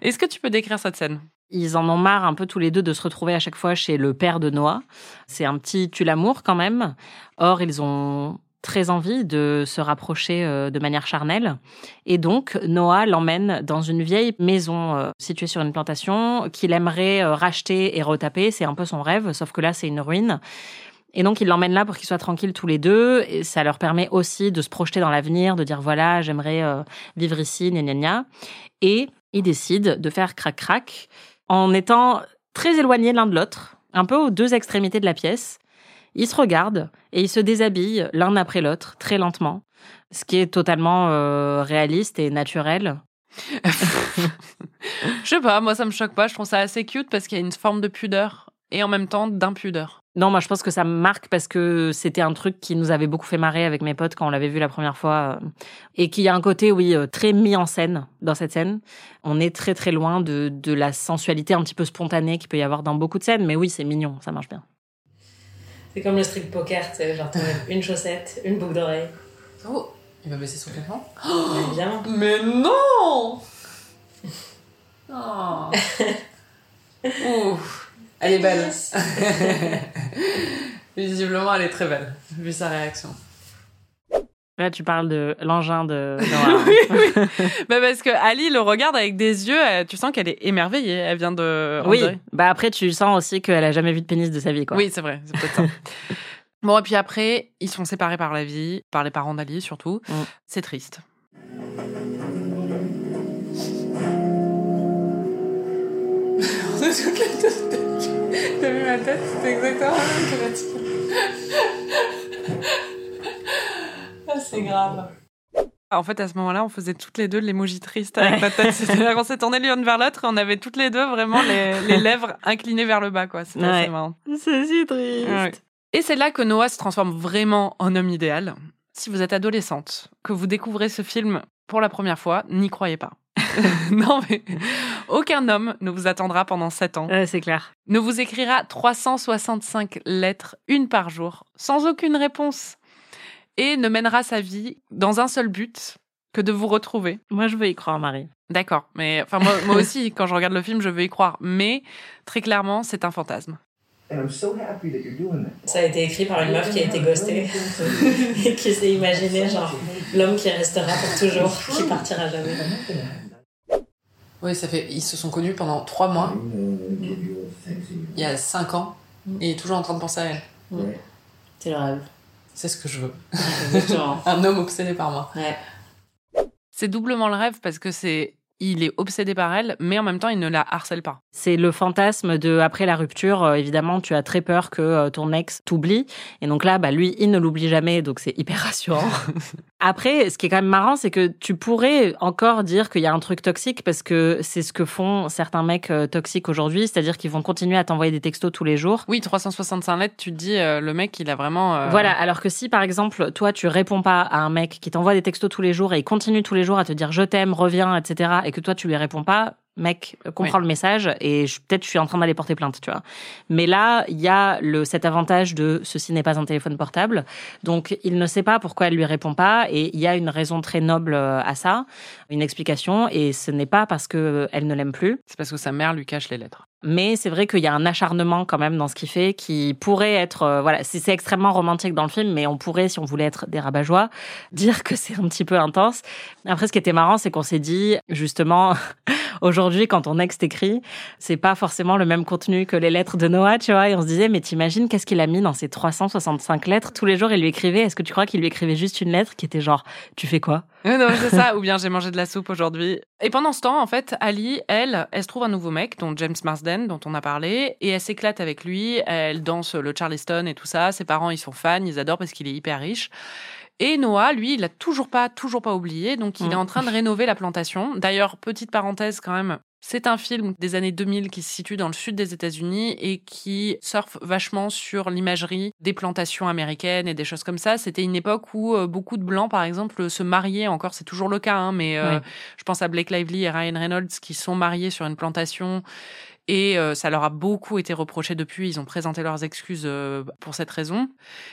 [SPEAKER 1] Est-ce que tu peux décrire cette scène?
[SPEAKER 2] Ils en ont marre un peu tous les deux de se retrouver à chaque fois chez le père de Noah. C'est un petit tue l'amour quand même. Or, ils ont très envie de se rapprocher euh, de manière charnelle. Et donc, Noah l'emmène dans une vieille maison euh, située sur une plantation qu'il aimerait euh, racheter et retaper. C'est un peu son rêve, sauf que là, c'est une ruine. Et donc, il l'emmène là pour qu'ils soient tranquilles tous les deux. Et ça leur permet aussi de se projeter dans l'avenir, de dire voilà, j'aimerais vivre ici, gna gna gna. Et ils décident de faire crac-crac en étant très éloignés l'un de l'autre, un peu aux deux extrémités de la pièce. Ils se regardent et ils se déshabillent l'un après l'autre, très lentement, ce qui est totalement euh, réaliste et naturel.
[SPEAKER 1] Je sais pas, moi ça me choque pas, je trouve ça assez cute parce qu'il y a une forme de pudeur et en même temps d'impudeur.
[SPEAKER 2] Non, moi je pense que ça me marque parce que c'était un truc qui nous avait beaucoup fait marrer avec mes potes quand on l'avait vu la première fois. euh, Et qu'il y a un côté, oui, euh, très mis en scène dans cette scène. On est très très loin de, de la sensualité un petit peu spontanée qu'il peut y avoir dans beaucoup de scènes. Mais oui, c'est mignon, ça marche bien.
[SPEAKER 3] C'est comme le strip poker, tu sais, genre une chaussette, une boucle d'oreille.
[SPEAKER 5] Oh, il va baisser son plafond.
[SPEAKER 3] Bien évidemment.
[SPEAKER 5] Mais non Oh. Ouh. Elle est belle. Visiblement, elle est très belle, vu sa réaction.
[SPEAKER 2] Là, tu parles de l'engin de Noah.
[SPEAKER 1] Bah parce que Ali le regarde avec des yeux, tu sens qu'elle est émerveillée, elle vient de... on
[SPEAKER 2] oui, bah après, tu sens aussi qu'elle a jamais vu de pénis de sa vie, quoi.
[SPEAKER 1] Oui, c'est vrai, c'est peut-être ça. Bon, et puis après, ils sont séparés par la vie, par les parents d'Ali surtout.
[SPEAKER 2] Mm.
[SPEAKER 1] C'est triste.
[SPEAKER 5] T'as vu ma tête? C'est exactement la même que la tienne. Ah, c'est grave.
[SPEAKER 1] En fait, à ce moment-là, on faisait toutes les deux de l'émoji triste avec notre tête. C'est-à-dire qu'on s'est tourné l'une vers l'autre et on avait toutes les deux vraiment les, les lèvres inclinées vers le bas, quoi. C'était
[SPEAKER 2] Ouais.
[SPEAKER 1] assez marrant.
[SPEAKER 2] C'est si triste.
[SPEAKER 1] Ouais. Et c'est là que Noah se transforme vraiment en homme idéal. Si vous êtes adolescente, que vous découvrez ce film pour la première fois, n'y croyez pas. non mais aucun homme ne vous attendra pendant 7 ans,
[SPEAKER 2] Ouais, c'est clair.
[SPEAKER 1] ne vous écrira 365 lettres, une par jour, sans aucune réponse, et ne mènera sa vie dans un seul but, que de vous retrouver.
[SPEAKER 2] Moi, je veux y croire, Marie.
[SPEAKER 1] D'accord, mais enfin moi, moi aussi, quand je regarde le film, je veux y croire, mais très clairement, c'est un fantasme.
[SPEAKER 6] And I'm so happy that you're doing that.
[SPEAKER 3] Ça a été écrit par une meuf qui a été ghostée et qui s'est imaginé genre l'homme qui restera pour toujours, qui partira jamais.
[SPEAKER 5] Oui, ça fait. Ils se sont connus pendant trois mois, il y a cinq ans, et il est toujours en train de penser à elle.
[SPEAKER 3] C'est le rêve.
[SPEAKER 5] C'est ce que je veux.
[SPEAKER 3] Exactement.
[SPEAKER 5] Un homme obsédé par moi.
[SPEAKER 3] Ouais.
[SPEAKER 1] C'est doublement le rêve parce que c'est il est obsédé par elle, mais en même temps, il ne la harcèle pas.
[SPEAKER 2] C'est le fantasme de après la rupture, euh, évidemment, tu as très peur que euh, ton ex t'oublie. Et donc là, bah, lui, il ne l'oublie jamais, donc c'est hyper rassurant. après, ce qui est quand même marrant, c'est que tu pourrais encore dire qu'il y a un truc toxique parce que c'est ce que font certains mecs euh, toxiques aujourd'hui, c'est-à-dire qu'ils vont continuer à t'envoyer des textos tous les jours.
[SPEAKER 1] Oui, 365 lettres, tu te dis, le mec, il a vraiment.
[SPEAKER 2] Voilà, alors que si par exemple, toi, tu réponds pas à un mec qui t'envoie des textos tous les jours et il continue tous les jours à te dire je t'aime, reviens, etc., et que toi, tu lui réponds pas, mec, euh, comprends le message et peut-être je suis en train d'aller porter plainte, tu vois. Mais là, il y a le, cet avantage de ceci n'est pas un téléphone portable, donc il ne sait pas pourquoi elle lui répond pas et il y a une raison très noble euh, à ça, une explication et ce n'est pas parce que euh, elle ne l'aime plus.
[SPEAKER 1] C'est parce que sa mère lui cache les lettres.
[SPEAKER 2] Mais c'est vrai qu'il y a un acharnement quand même dans ce qu'il fait qui pourrait être, euh, voilà, c'est extrêmement romantique dans le film, mais on pourrait, si on voulait être des rabat-joie, dire que c'est un petit peu intense. Après, ce qui était marrant, c'est qu'on s'est dit, justement, aujourd'hui, quand ton ex t'écrit, c'est pas forcément le même contenu que les lettres de Noah, tu vois, et on se disait, mais t'imagines qu'est-ce qu'il a mis dans ces 365 lettres? Tous les jours, il lui écrivait, est-ce que tu crois qu'il lui écrivait juste une lettre qui était genre, tu fais quoi?
[SPEAKER 1] Euh, non, c'est ça, ou bien j'ai mangé de la soupe aujourd'hui. Et pendant ce temps, en fait, Ali, elle, elle se trouve un nouveau mec, dont James Marsden, dont on a parlé, et elle s'éclate avec lui, elle danse le Charleston et tout ça, ses parents, ils sont fans, ils adorent parce qu'il est hyper riche. Et Noah, lui, il a toujours pas, toujours pas oublié, donc il
[SPEAKER 2] Mm.
[SPEAKER 1] est en train de rénover la plantation. D'ailleurs, petite parenthèse quand même, c'est un film des années 2000 qui se situe dans le sud des États-Unis et qui surfe vachement sur l'imagerie des plantations américaines et des choses comme ça. C'était une époque où euh, beaucoup de blancs, par exemple, se mariaient. Encore, c'est toujours le cas, hein, mais euh, je pense à Blake Lively et Ryan Reynolds qui sont mariés sur une plantation. Et euh, ça leur a beaucoup été reproché depuis. Ils ont présenté leurs excuses euh, pour cette raison.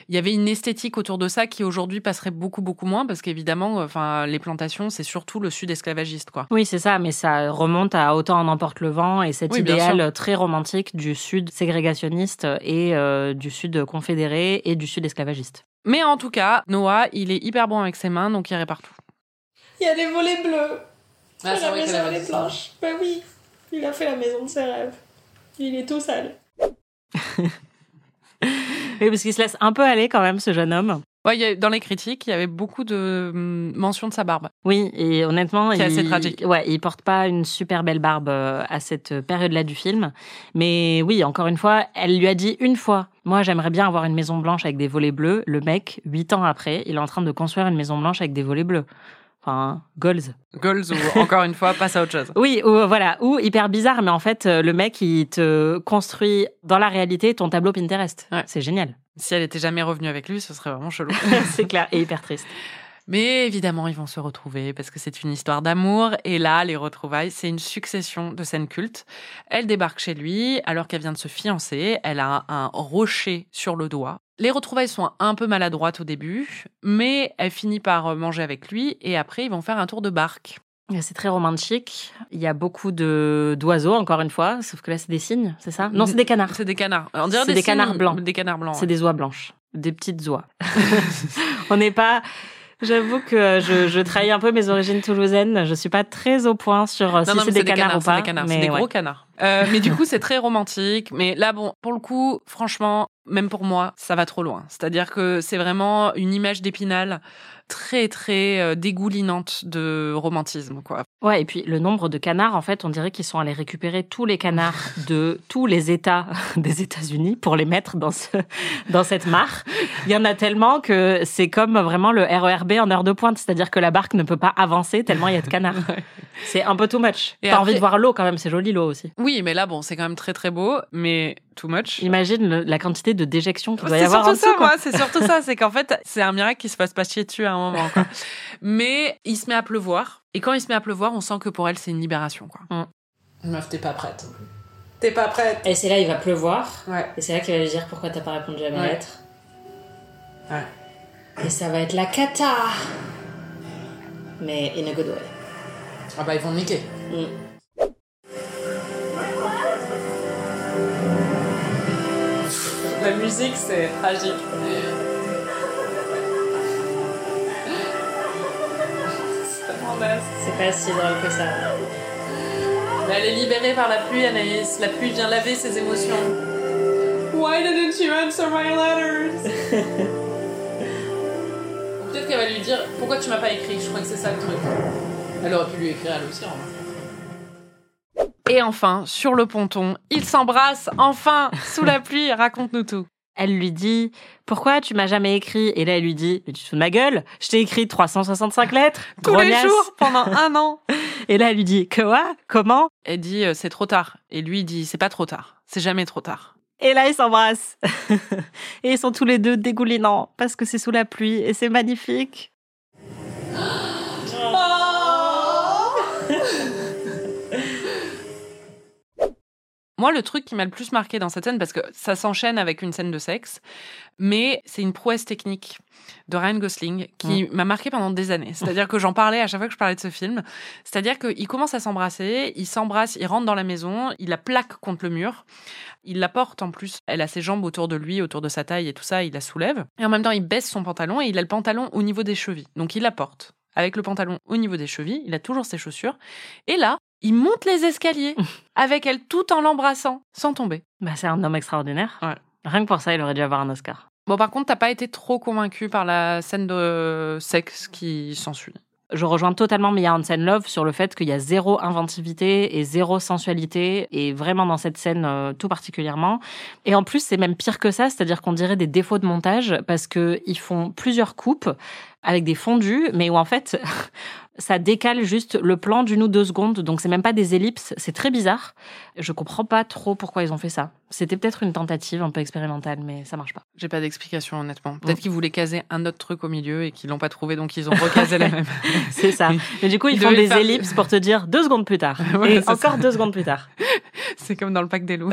[SPEAKER 1] Il y avait une esthétique autour de ça qui aujourd'hui passerait beaucoup beaucoup moins parce qu'évidemment, euh, enfin, les plantations, c'est surtout le sud esclavagiste, quoi.
[SPEAKER 2] Oui, c'est ça, mais ça remonte à autant en emporte le vent et cet
[SPEAKER 1] Oui,
[SPEAKER 2] idéal très romantique du sud ségrégationniste et euh, du sud confédéré et du sud esclavagiste.
[SPEAKER 1] Mais en tout cas, Noah, il est hyper bon avec ses mains, donc il répare tout.
[SPEAKER 3] Il y a des volets bleus.
[SPEAKER 5] Ah, dit ça.
[SPEAKER 3] planches. Bah oui, il a fait la maison de ses rêves. Il est tout sale.
[SPEAKER 2] Oui, parce qu'il se laisse un peu aller quand même, ce jeune homme.
[SPEAKER 1] Ouais, dans les critiques, il y avait beaucoup de hum, mentions de sa barbe.
[SPEAKER 2] Oui, et honnêtement,
[SPEAKER 1] C'est assez tragique.
[SPEAKER 2] Ouais, il porte pas une super belle barbe euh, à cette période-là du film. Mais oui, encore une fois, elle lui a dit une fois. Moi, j'aimerais bien avoir une maison blanche avec des volets bleus. Le mec, huit ans après, il est en train de construire une maison blanche avec des volets bleus. Enfin, goals.
[SPEAKER 1] Goals ou encore une fois, passe à autre chose.
[SPEAKER 2] Oui, ou euh, voilà, ou hyper bizarre, mais en fait, euh, le mec, il te construit dans la réalité ton tableau Pinterest.
[SPEAKER 1] Ouais.
[SPEAKER 2] C'est génial.
[SPEAKER 1] Si elle était jamais revenue avec lui, ce serait vraiment chelou.
[SPEAKER 2] c'est clair, et hyper triste.
[SPEAKER 1] Mais évidemment, ils vont se retrouver parce que c'est une histoire d'amour. Et là, les retrouvailles, c'est une succession de scènes cultes. Elle débarque chez lui alors qu'elle vient de se fiancer. Elle a un rocher sur le doigt. Les retrouvailles sont un peu maladroites au début, mais elle finit par euh, manger avec lui et après, ils vont faire un tour de barque.
[SPEAKER 2] C'est très romantique. Il y a beaucoup de d'oiseaux, encore une fois, sauf que là, c'est des cygnes, c'est ça? Non, c'est des canards.
[SPEAKER 1] C'est des canards. On dirait
[SPEAKER 2] des canards blancs.
[SPEAKER 1] Des canards blancs.
[SPEAKER 2] C'est des oies blanches, des petites oies. On n'est pas. J'avoue que je, je trahis un peu mes origines toulousaines. Je suis pas très au point sur euh, si
[SPEAKER 1] Non, non,
[SPEAKER 2] c'est des, canards ou
[SPEAKER 1] c'est
[SPEAKER 2] pas.
[SPEAKER 1] des canards,
[SPEAKER 2] mais
[SPEAKER 1] c'est des
[SPEAKER 2] ouais.
[SPEAKER 1] gros canards. Euh, mais du coup, c'est très romantique. Mais là, bon, pour le coup, franchement, même pour moi, ça va trop loin. C'est-à-dire que c'est vraiment une image d'épinal très, très euh, dégoulinante de romantisme, quoi.
[SPEAKER 2] Ouais, et puis le nombre de canards, en fait, on dirait qu'ils sont allés récupérer tous les canards de tous les États des États-Unis pour les mettre dans ce dans cette mare. Il y en a tellement que c'est comme vraiment le RERB en heure de pointe, c'est-à-dire que la barque ne peut pas avancer tellement il y a de canards. C'est un peu too much. T'as envie
[SPEAKER 1] après-
[SPEAKER 2] de voir l'eau quand même, c'est joli l'eau aussi.
[SPEAKER 1] Oui, mais là, bon, c'est quand même très, très beau, mais too much.
[SPEAKER 2] Imagine le- la quantité de déjection qu'il doit y
[SPEAKER 1] C'est
[SPEAKER 2] avoir en
[SPEAKER 1] surtout
[SPEAKER 2] dessous.
[SPEAKER 1] ça,
[SPEAKER 2] quoi.
[SPEAKER 1] moi, c'est surtout ça. C'est qu'en fait, c'est un miracle qui se fasse pas chier dessus à un moment, quoi. Mais il se met à pleuvoir. Et quand il se met à pleuvoir, on sent que pour elle, c'est une libération, quoi.
[SPEAKER 5] Meuf, t'es pas prête. T'es pas prête.
[SPEAKER 3] Et c'est là, il va pleuvoir.
[SPEAKER 5] Ouais.
[SPEAKER 3] Et c'est là qu'il va lui dire pourquoi t'as pas répondu à mes
[SPEAKER 5] Ouais.
[SPEAKER 3] lettres.
[SPEAKER 5] Ouais.
[SPEAKER 3] Et ça va être la cata. Mais in a good way.
[SPEAKER 5] Ah bah ils vont me niquer.
[SPEAKER 3] Mm.
[SPEAKER 1] La musique, c'est tragique. C'est
[SPEAKER 3] pas si drôle que ça.
[SPEAKER 1] Mais elle est libérée par la pluie, Anaïs. La pluie vient laver ses émotions. Why didn't you answer my letters? Peut-être qu'elle va lui dire pourquoi tu m'as pas écrit? Je crois que c'est ça le truc. Elle aurait pu lui écrire elle aussi. En vrai. Et enfin, sur le ponton, ils s'embrassent, enfin, sous la pluie, raconte-nous tout.
[SPEAKER 2] Elle lui dit Pourquoi tu m'as jamais écrit? Et là, elle lui dit Mais tu te fous de ma gueule Je t'ai écrit 365 lettres.
[SPEAKER 1] Tous les
[SPEAKER 2] grognasse.
[SPEAKER 1] jours, pendant un an.
[SPEAKER 2] Et là, elle lui dit Quoi? Comment?
[SPEAKER 1] Elle dit euh, c'est trop tard. Et lui il dit c'est pas trop tard. C'est jamais trop tard.
[SPEAKER 2] Et là, ils s'embrassent. et ils sont tous les deux dégoulinants parce que c'est sous la pluie et c'est magnifique.
[SPEAKER 1] Moi, le truc qui m'a le plus marqué dans cette scène, parce que ça s'enchaîne avec une scène de sexe, mais c'est une prouesse technique de Ryan Gosling qui m'a marqué pendant des années. C'est-à-dire que j'en parlais à chaque fois que je parlais de ce film. C'est-à-dire qu'il commence à s'embrasser, il s'embrasse, il rentre dans la maison, il la plaque contre le mur, il la porte en plus, elle a ses jambes autour de lui, autour de sa taille et tout ça, il la soulève. Et en même temps, il baisse son pantalon et il a le pantalon au niveau des chevilles. Donc il la porte avec le pantalon au niveau des chevilles, il a toujours ses chaussures. Et là, il monte les escaliers avec elle tout en l'embrassant, sans tomber.
[SPEAKER 2] Bah, c'est un homme extraordinaire.
[SPEAKER 1] Ouais.
[SPEAKER 2] Rien que pour ça, il aurait dû avoir un Oscar.
[SPEAKER 1] Bon, par contre, t'as pas été trop convaincu par la scène de sexe qui s'ensuit.
[SPEAKER 2] Je rejoins totalement Mia Hansen Love sur le fait qu'il y a zéro inventivité et zéro sensualité, et vraiment dans cette scène euh, tout particulièrement. Et en plus, c'est même pire que ça, c'est-à-dire qu'on dirait des défauts de montage parce que ils font plusieurs coupes avec des fondus, mais où en fait, ça décale juste le plan d'une ou deux secondes, donc c'est même pas des ellipses, c'est très bizarre. Je comprends pas trop pourquoi ils ont fait ça. C'était peut-être une tentative un peu expérimentale, mais ça marche pas.
[SPEAKER 1] J'ai pas d'explication, honnêtement. Peut-être qu'ils voulaient caser un autre truc au milieu et qu'ils l'ont pas trouvé, donc ils ont recasé la même.
[SPEAKER 2] C'est ça. Mais du coup, ils
[SPEAKER 1] Ils
[SPEAKER 2] font des
[SPEAKER 1] faire-
[SPEAKER 2] ellipses pour te dire deux secondes plus tard. Et encore
[SPEAKER 1] ça.
[SPEAKER 2] deux secondes plus tard.
[SPEAKER 1] C'est comme dans le pack des loups.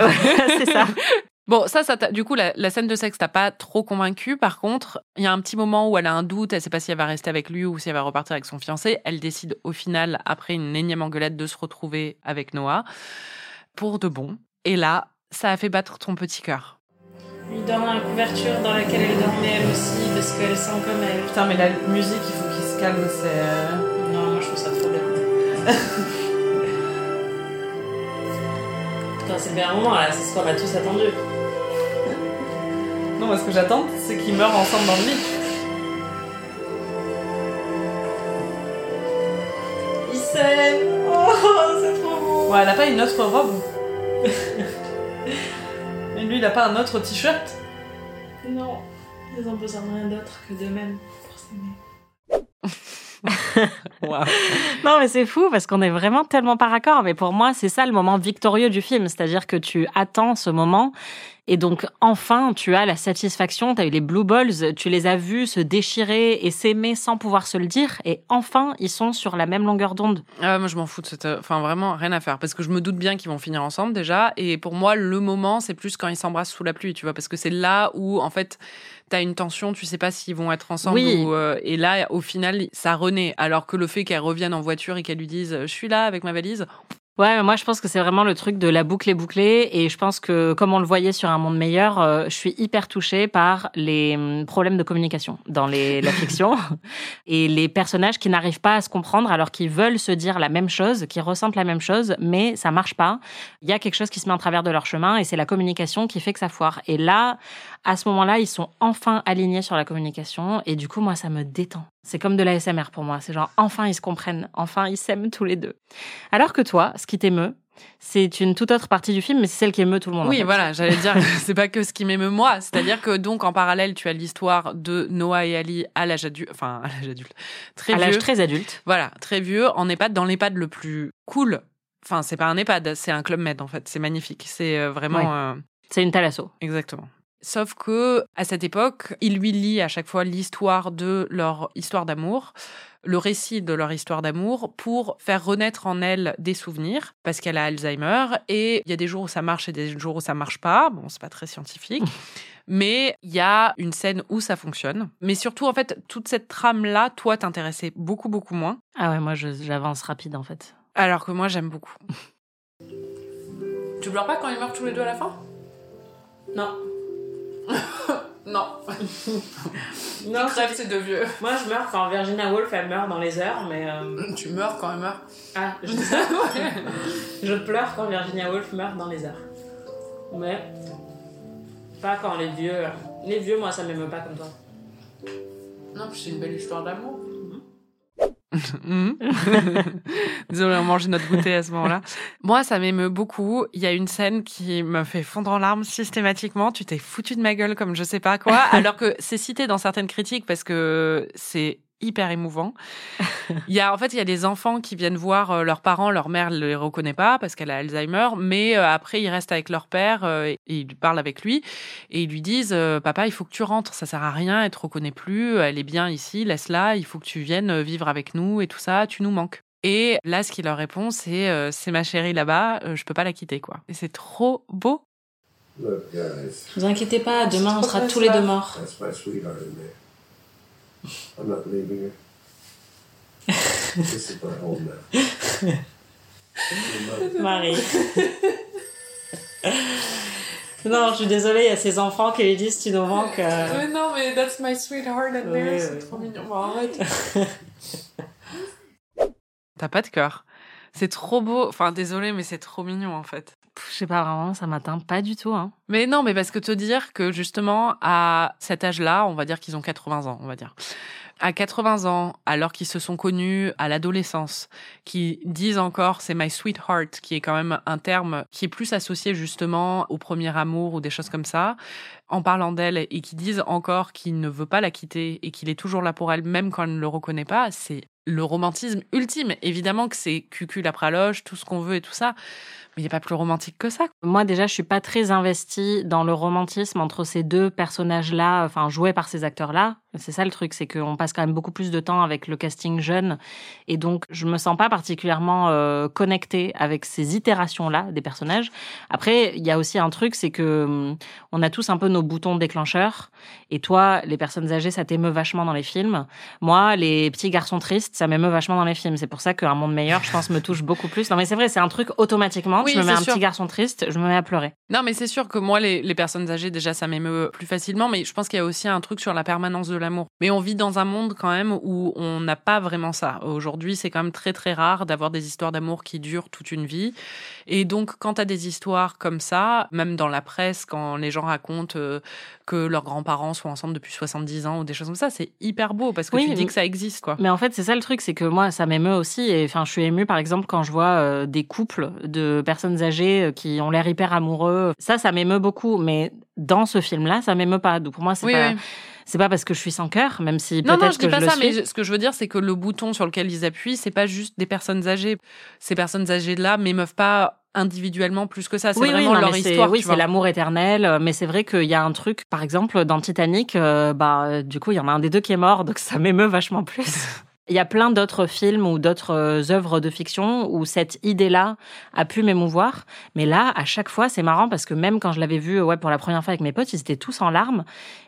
[SPEAKER 2] c'est ça.
[SPEAKER 1] Bon, ça, ça du coup, la, la scène de sexe t'a pas trop convaincu. Par contre, il y a un petit moment où elle a un doute, elle sait pas si elle va rester avec lui ou si elle va repartir avec son fiancé. Elle décide au final, après une énième engueulade, de se retrouver avec Noah pour de bon. Et là, ça a fait battre ton petit cœur.
[SPEAKER 3] Lui dort dans la couverture dans laquelle elle dormait elle aussi, parce qu'elle sent comme elle.
[SPEAKER 1] Putain, mais la musique, il faut qu'il se calme, c'est...
[SPEAKER 3] Non, moi je trouve ça trop bien. c'est bien un moment là, c'est ce qu'on a tous attendu.
[SPEAKER 1] Non, moi, ce que j'attends, c'est qu'ils meurent ensemble dans le lit.
[SPEAKER 3] Ils s'aiment Oh, c'est trop beau
[SPEAKER 1] Ouais, elle a pas une autre robe. Et lui, il a pas un autre t-shirt.
[SPEAKER 3] Non, ils ont besoin de rien d'autre que d'eux-mêmes pour s'aimer.
[SPEAKER 2] Non, mais c'est fou parce qu'on est vraiment tellement par accord. Mais pour moi, c'est ça le moment victorieux du film. C'est-à-dire que tu attends ce moment et donc enfin, tu as la satisfaction. Tu as eu les blue balls, tu les as vus se déchirer et s'aimer sans pouvoir se le dire. Et enfin, ils sont sur la même longueur d'onde.
[SPEAKER 1] Ah, moi, je m'en fous de cette. Enfin, vraiment, rien à faire. Parce que je me doute bien qu'ils vont finir ensemble déjà. Et pour moi, le moment, c'est plus quand ils s'embrassent sous la pluie, tu vois. Parce que c'est là où, en fait, une tension, tu sais pas s'ils vont être ensemble.
[SPEAKER 2] Oui.
[SPEAKER 1] Ou, euh, et là, au final, ça renaît. Alors que le fait qu'elle revienne en voiture et qu'elle lui dise Je suis là avec ma valise.
[SPEAKER 2] Ouais, mais moi je pense que c'est vraiment le truc de la boucle est bouclée et je pense que comme on le voyait sur un monde meilleur, euh, je suis hyper touchée par les hum, problèmes de communication dans les, la fiction et les personnages qui n'arrivent pas à se comprendre alors qu'ils veulent se dire la même chose, qui ressentent la même chose, mais ça marche pas. Il y a quelque chose qui se met en travers de leur chemin et c'est la communication qui fait que ça foire. Et là, à ce moment-là, ils sont enfin alignés sur la communication et du coup moi ça me détend. C'est comme de la SMR pour moi. C'est genre enfin ils se comprennent, enfin ils s'aiment tous les deux. Alors que toi, ce qui t'émeut, c'est une toute autre partie du film, mais c'est celle qui émeut tout le monde. en
[SPEAKER 1] Oui,
[SPEAKER 2] fait.
[SPEAKER 1] voilà, j'allais dire, c'est pas que ce qui m'émeut moi. C'est-à-dire que donc, en parallèle, tu as l'histoire de Noah et Ali à l'âge adulte. Enfin, à l'âge adulte. Très
[SPEAKER 2] À l'âge très adulte.
[SPEAKER 1] Voilà, très vieux, en EHPAD, dans l'EHPAD le plus cool. Enfin, c'est pas un EHPAD, c'est un club med en fait. C'est magnifique. C'est euh, vraiment.
[SPEAKER 2] Ouais.
[SPEAKER 1] euh,
[SPEAKER 2] C'est une thalasso.
[SPEAKER 1] exactement. Sauf que à cette époque, il lui lit à chaque fois l'histoire de leur histoire d'amour, le récit de leur histoire d'amour pour faire renaître en elle des souvenirs parce qu'elle a Alzheimer et il y a des jours où ça marche et des jours où ça marche pas. Bon, c'est pas très scientifique. Mais il y a une scène où ça fonctionne. Mais surtout, en fait, toute cette trame-là, toi, t'intéressait beaucoup, beaucoup moins.
[SPEAKER 2] Ah ouais, moi j'avance rapide en fait.
[SPEAKER 1] Alors que moi, j'aime beaucoup. Tu pleures pas quand ils meurent tous les deux à la fin?
[SPEAKER 3] Non.
[SPEAKER 1] Non.
[SPEAKER 3] Non,
[SPEAKER 1] c'est de vieux.
[SPEAKER 3] Moi je meurs quand Virginia Woolf elle meurt dans les heures, mais. euh,
[SPEAKER 1] Tu meurs quand elle meurt.
[SPEAKER 3] Ah, je dis ça. je pleure quand Virginia Woolf meurt dans les heures. Mais. Pas quand les vieux. Les vieux, moi ça m'émeut pas comme toi.
[SPEAKER 1] Non, c'est une belle histoire d'amour. Mhm. Désolée, on mangeait notre goûter à ce moment-là. Moi, ça m'émeut beaucoup. Il y a une scène qui me fait fondre en larmes systématiquement. Tu t'es foutu de ma gueule comme je sais pas quoi, alors que c'est cité dans certaines critiques parce que c'est hyper émouvant. Il y a en fait il y a des enfants qui viennent voir euh, leurs parents, leur mère ne les reconnaît pas parce qu'elle a Alzheimer, mais euh, après ils restent avec leur père euh, et ils parlent avec lui et ils lui disent euh, papa il faut que tu rentres, ça sert à rien, elle te reconnaît plus, elle est bien ici, laisse-la, il faut que tu viennes vivre avec nous et tout ça, tu nous manques. Et là, ce qu'il leur répond, c'est euh, c'est ma chérie là-bas, euh, je peux pas la quitter quoi. Et c'est trop beau.
[SPEAKER 6] Guys,
[SPEAKER 3] Vous inquiétez pas, demain on sera tous les deux morts.
[SPEAKER 6] that's my sweetheart in there. I'm not leaving her. this is my home now.
[SPEAKER 3] Marie. non, je suis désolée, il y a ces enfants qui lui disent tu nous manques. euh.
[SPEAKER 5] Mais non, mais that's my sweetheart in
[SPEAKER 3] there, c'est
[SPEAKER 5] c'est trop mignon. Bon, arrête.
[SPEAKER 1] T'as pas de cœur. C'est trop beau. Enfin, désolé, mais c'est trop mignon en fait.
[SPEAKER 2] Je sais pas vraiment, ça m'atteint pas du tout. Hein.
[SPEAKER 1] Mais non, mais parce que te dire que justement, à cet âge-là, on va dire qu'ils ont 80 ans, on va dire. À 80 ans, alors qu'ils se sont connus à l'adolescence, qui disent encore c'est my sweetheart, qui est quand même un terme qui est plus associé justement au premier amour ou des choses comme ça, en parlant d'elle et qui disent encore qu'il ne veut pas la quitter et qu'il est toujours là pour elle même quand elle ne le reconnaît pas, c'est le romantisme ultime. Évidemment que c'est cucul après loge, tout ce qu'on veut et tout ça, mais il n'y a pas plus romantique que ça.
[SPEAKER 2] Moi déjà, je suis pas très investie dans le romantisme entre ces deux personnages-là, enfin joués par ces acteurs-là. C'est ça le truc, c'est qu'on passe quand même beaucoup plus de temps avec le casting jeune, et donc je me sens pas particulièrement euh, connectée avec ces itérations-là des personnages. Après, il y a aussi un truc, c'est que hum, on a tous un peu nos boutons déclencheurs, et toi, les personnes âgées, ça t'émeut vachement dans les films. Moi, les petits garçons tristes, ça m'émeut vachement dans les films. C'est pour ça qu'un monde meilleur, je pense, me touche beaucoup plus. Non mais c'est vrai, c'est un truc automatiquement.
[SPEAKER 1] Oui,
[SPEAKER 2] je me mets un
[SPEAKER 1] sûr.
[SPEAKER 2] petit garçon triste, je me mets à pleurer.
[SPEAKER 1] Non, mais c'est sûr que moi, les, les personnes âgées, déjà, ça m'émeut plus facilement, mais je pense qu'il y a aussi un truc sur la permanence de l'amour. Mais on vit dans un monde quand même où on n'a pas vraiment ça. Aujourd'hui, c'est quand même très très rare d'avoir des histoires d'amour qui durent toute une vie. Et donc, quand tu as des histoires comme ça, même dans la presse, quand les gens racontent euh, que leurs grands-parents sont ensemble depuis 70 ans ou des choses comme ça, c'est hyper beau parce que
[SPEAKER 2] Oui,
[SPEAKER 1] tu dis que ça existe, quoi.
[SPEAKER 2] Mais en fait, c'est ça le truc, c'est que moi, ça m'émeut aussi. Et enfin, je suis émue, par exemple, quand je vois euh, des couples de personnes âgées euh, qui ont l'air hyper amoureux. Ça, ça m'émeut beaucoup. Mais dans ce film-là, ça m'émeut pas. Donc pour moi, c'est
[SPEAKER 1] Oui,
[SPEAKER 2] pas.
[SPEAKER 1] oui.
[SPEAKER 2] C'est pas parce que je suis sans cœur, même si
[SPEAKER 1] Non,
[SPEAKER 2] peut-être
[SPEAKER 1] non, je
[SPEAKER 2] que
[SPEAKER 1] dis pas
[SPEAKER 2] je
[SPEAKER 1] ça,
[SPEAKER 2] le
[SPEAKER 1] mais
[SPEAKER 2] suis.
[SPEAKER 1] ce que je veux dire, c'est que le bouton sur lequel ils appuient, c'est pas juste des personnes âgées. Ces personnes âgées-là m'émeuvent pas individuellement plus que ça. C'est
[SPEAKER 2] oui, oui, non,
[SPEAKER 1] leur histoire.
[SPEAKER 2] Oui, c'est l'amour éternel. euh, Mais c'est vrai qu'il y a un truc, par exemple, dans Titanic, euh, bah, euh, du coup, il y en a un des deux qui est mort, donc ça m'émeut vachement plus. Il y a plein d'autres films ou d'autres euh, œuvres de fiction où cette idée-là a pu m'émouvoir. Mais là, à chaque fois, c'est marrant parce que même quand je l'avais vu ouais, pour la première fois avec mes potes, ils étaient tous en larmes.